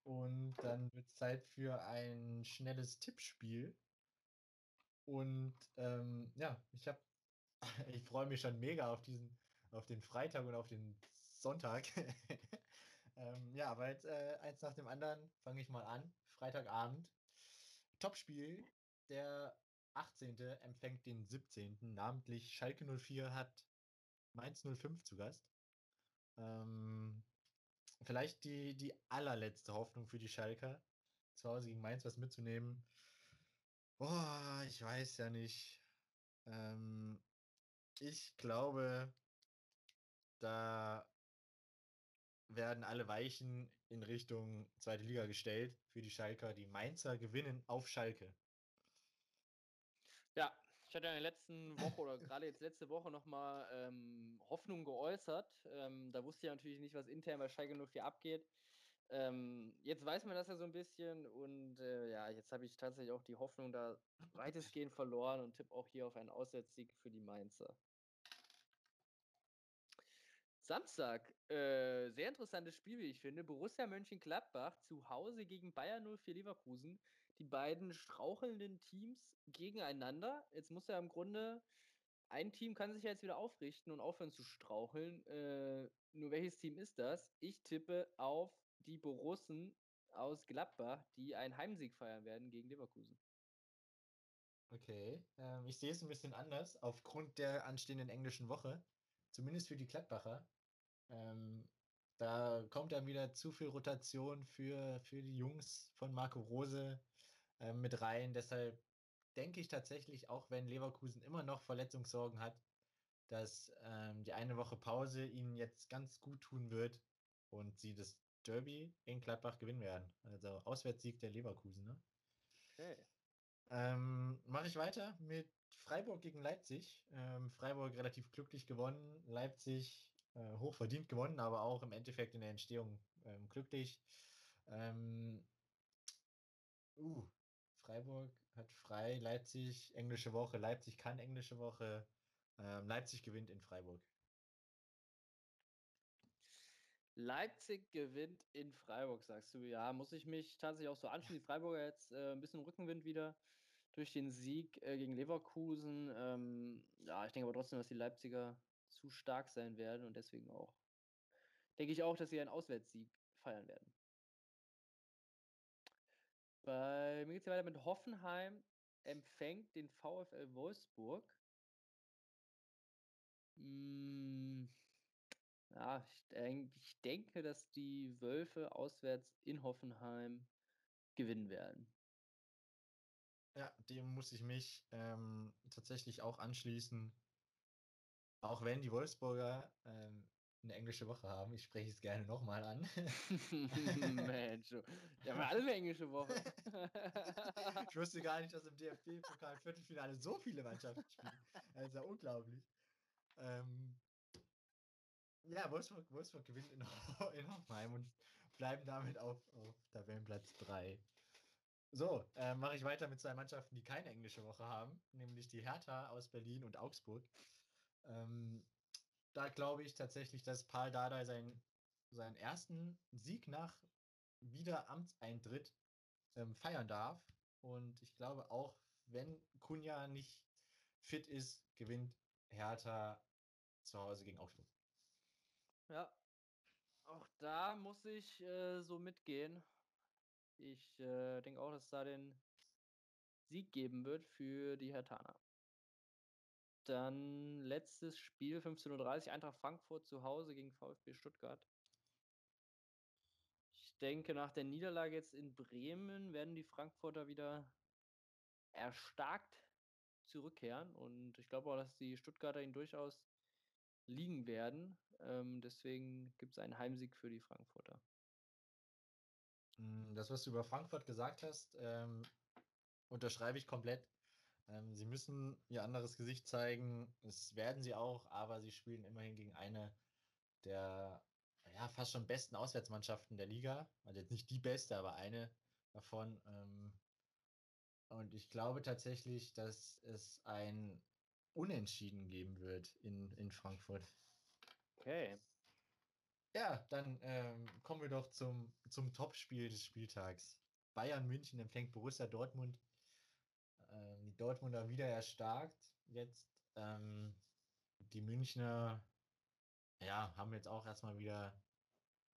Und dann wird es Zeit für ein schnelles Tippspiel. Und ähm, ja, ich habe, ich freue mich schon mega auf diesen, auf den Freitag und auf den Sonntag. ähm, ja, aber jetzt äh, eins nach dem anderen fange ich mal an. Freitagabend. Topspiel. Der 18. empfängt den 17. Namentlich Schalke 04 hat Mainz 05 zu Gast. Ähm, vielleicht die, die allerletzte Hoffnung für die Schalker, zu Hause gegen Mainz was mitzunehmen. Boah, ich weiß ja nicht. Ähm, ich glaube, da werden alle Weichen in Richtung zweite Liga gestellt für die Schalker. Die Mainzer gewinnen auf Schalke. Ja, Ich hatte ja in der letzten Woche oder gerade jetzt letzte Woche nochmal ähm, Hoffnung geäußert. Ähm, da wusste ich natürlich nicht, was intern bei Schalke 04 abgeht. Ähm, jetzt weiß man das ja so ein bisschen und äh, ja, jetzt habe ich tatsächlich auch die Hoffnung da weitestgehend verloren und tippe auch hier auf einen Auswärtssieg für die Mainzer. Samstag, äh, sehr interessantes Spiel, wie ich finde. Borussia Mönchengladbach zu Hause gegen Bayern 04 Leverkusen. Die beiden strauchelnden Teams gegeneinander. Jetzt muss ja im Grunde, ein Team kann sich ja jetzt wieder aufrichten und aufhören zu straucheln. Äh, nur welches Team ist das? Ich tippe auf die Borussen aus Gladbach, die einen Heimsieg feiern werden gegen Leverkusen. Okay, ähm, ich sehe es ein bisschen anders aufgrund der anstehenden englischen Woche, zumindest für die Gladbacher. Ähm, da kommt dann wieder zu viel Rotation für, für die Jungs von Marco Rose äh, mit rein. Deshalb denke ich tatsächlich, auch wenn Leverkusen immer noch Verletzungssorgen hat, dass ähm, die eine Woche Pause ihnen jetzt ganz gut tun wird und sie das Derby in Gladbach gewinnen werden. Also Auswärtssieg der Leverkusen. Ne? Okay. Ähm, Mache ich weiter mit Freiburg gegen Leipzig. Ähm, Freiburg relativ glücklich gewonnen, Leipzig äh, hoch verdient gewonnen, aber auch im Endeffekt in der Entstehung ähm, glücklich. Ähm, uh, Freiburg hat frei, Leipzig englische Woche, Leipzig kann englische Woche, ähm, Leipzig gewinnt in Freiburg. Leipzig gewinnt in Freiburg, sagst du. Ja, muss ich mich tatsächlich auch so anschließen. Die Freiburger jetzt äh, ein bisschen Rückenwind wieder durch den Sieg äh, gegen Leverkusen. Ähm, ja, ich denke aber trotzdem, dass die Leipziger zu stark sein werden und deswegen auch, denke ich auch, dass sie einen Auswärtssieg feiern werden. Bei mir geht es weiter mit Hoffenheim empfängt den VfL Wolfsburg. Hm, ja, ich, denk, ich denke, dass die Wölfe auswärts in Hoffenheim gewinnen werden. Ja, dem muss ich mich ähm, tatsächlich auch anschließen. Auch wenn die Wolfsburger ähm, eine englische Woche haben. Ich spreche es gerne nochmal an. Mensch, wir haben alle eine englische Woche. ich wusste gar nicht, dass im DFB-Pokal-Viertelfinale so viele Mannschaften spielen. Das ist ja unglaublich. Ähm, ja, Wolfsburg, Wolfsburg gewinnt in, in Hoffenheim und bleiben damit auf, auf Tabellenplatz 3. So, äh, mache ich weiter mit zwei Mannschaften, die keine englische Woche haben, nämlich die Hertha aus Berlin und Augsburg. Ähm, da glaube ich tatsächlich, dass Paul Dardai seinen, seinen ersten Sieg nach Wiederamtseintritt ähm, feiern darf. Und ich glaube auch, wenn Kunja nicht fit ist, gewinnt Hertha zu Hause gegen Augsburg. Ja, auch da muss ich äh, so mitgehen. Ich äh, denke auch, dass es da den Sieg geben wird für die Hertaner. Dann letztes Spiel, 15.30 Uhr, Eintracht Frankfurt zu Hause gegen VfB Stuttgart. Ich denke, nach der Niederlage jetzt in Bremen werden die Frankfurter wieder erstarkt zurückkehren. Und ich glaube auch, dass die Stuttgarter ihn durchaus liegen werden. Ähm, deswegen gibt es einen Heimsieg für die Frankfurter. Hm, das, was du über Frankfurt gesagt hast, ähm, unterschreibe ich komplett. Ähm, sie müssen ihr anderes Gesicht zeigen. Das werden sie auch, aber sie spielen immerhin gegen eine der ja, fast schon besten Auswärtsmannschaften der Liga. Also jetzt nicht die beste, aber eine davon. Ähm, und ich glaube tatsächlich, dass es ein Unentschieden geben wird in, in Frankfurt. Okay. Ja, dann ähm, kommen wir doch zum, zum Topspiel des Spieltags. Bayern München empfängt Borussia Dortmund. Ähm, die Dortmunder wieder erstarkt. Jetzt ähm, die Münchner ja, haben jetzt auch erstmal wieder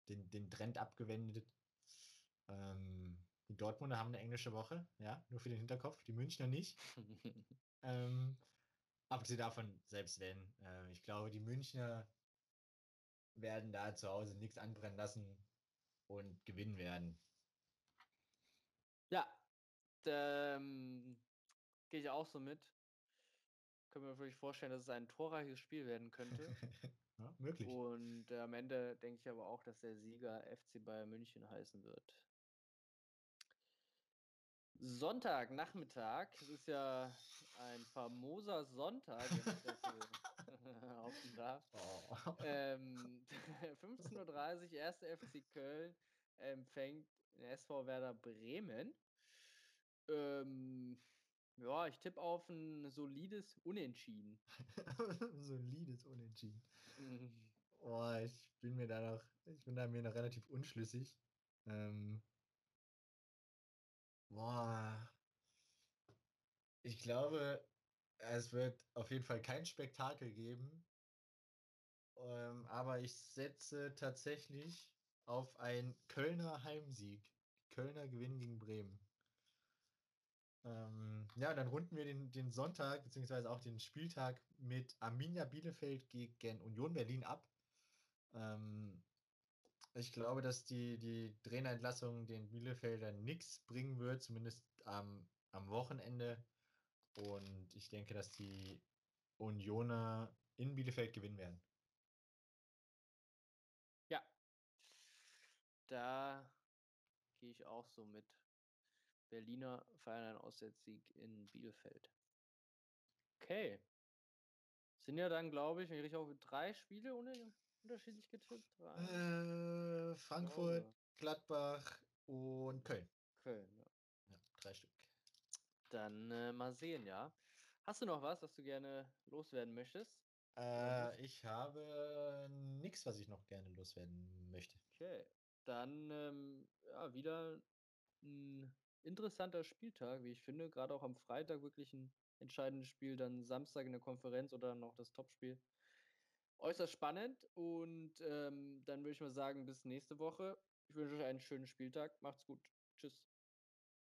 den, den Trend abgewendet. Ähm, die Dortmunder haben eine englische Woche, ja, nur für den Hinterkopf, die Münchner nicht. ähm, abgesehen davon, selbst wenn, äh, ich glaube, die Münchner werden da zu Hause nichts anbrennen lassen und gewinnen werden. Ja, ähm, gehe ich auch so mit. Können wir wirklich vorstellen, dass es ein torreiches Spiel werden könnte. ja, möglich. Und äh, am Ende denke ich aber auch, dass der Sieger FC Bayern München heißen wird. Sonntag, Nachmittag, es ist ja ein famoser Sonntag, wenn ich das hoffen darf. Oh. Ähm, 15.30 Uhr, 1. FC Köln empfängt SV Werder Bremen. Ähm, ja, ich tippe auf ein solides Unentschieden. Solides Unentschieden. Mhm. Oh, ich bin mir da noch, ich bin da mir noch relativ unschlüssig. Ähm, boah. Ich glaube, es wird auf jeden Fall kein Spektakel geben. Ähm, aber ich setze tatsächlich auf einen Kölner Heimsieg. Kölner gewinnen gegen Bremen. Ähm, ja, dann runden wir den, den Sonntag beziehungsweise auch den Spieltag mit Arminia Bielefeld gegen Union Berlin ab. Ähm, ich glaube, dass die, die Trainerentlassung den Bielefeldern nichts bringen wird, zumindest am, am Wochenende. Und ich denke, dass die Unioner in Bielefeld gewinnen werden. Ja, da gehe ich auch so mit. Berliner feiern einen Auswärtssieg in Bielefeld. Okay. Sind ja dann, glaube ich, wenn ich auch drei Spiele ohne unterschiedlich getippt? Äh, Frankfurt, glaube. Gladbach und Köln. Köln, ja. Ja, drei Stück. Dann äh, mal sehen, ja. Hast du noch was, was du gerne loswerden möchtest? Äh, ich habe nichts, was ich noch gerne loswerden möchte. Okay. Dann ähm, ja, wieder ein interessanter Spieltag, wie ich finde. Gerade auch am Freitag wirklich ein entscheidendes Spiel, dann Samstag in der Konferenz oder noch das Topspiel. Äußerst spannend und ähm, dann würde ich mal sagen, bis nächste Woche. Ich wünsche euch einen schönen Spieltag. Macht's gut. Tschüss.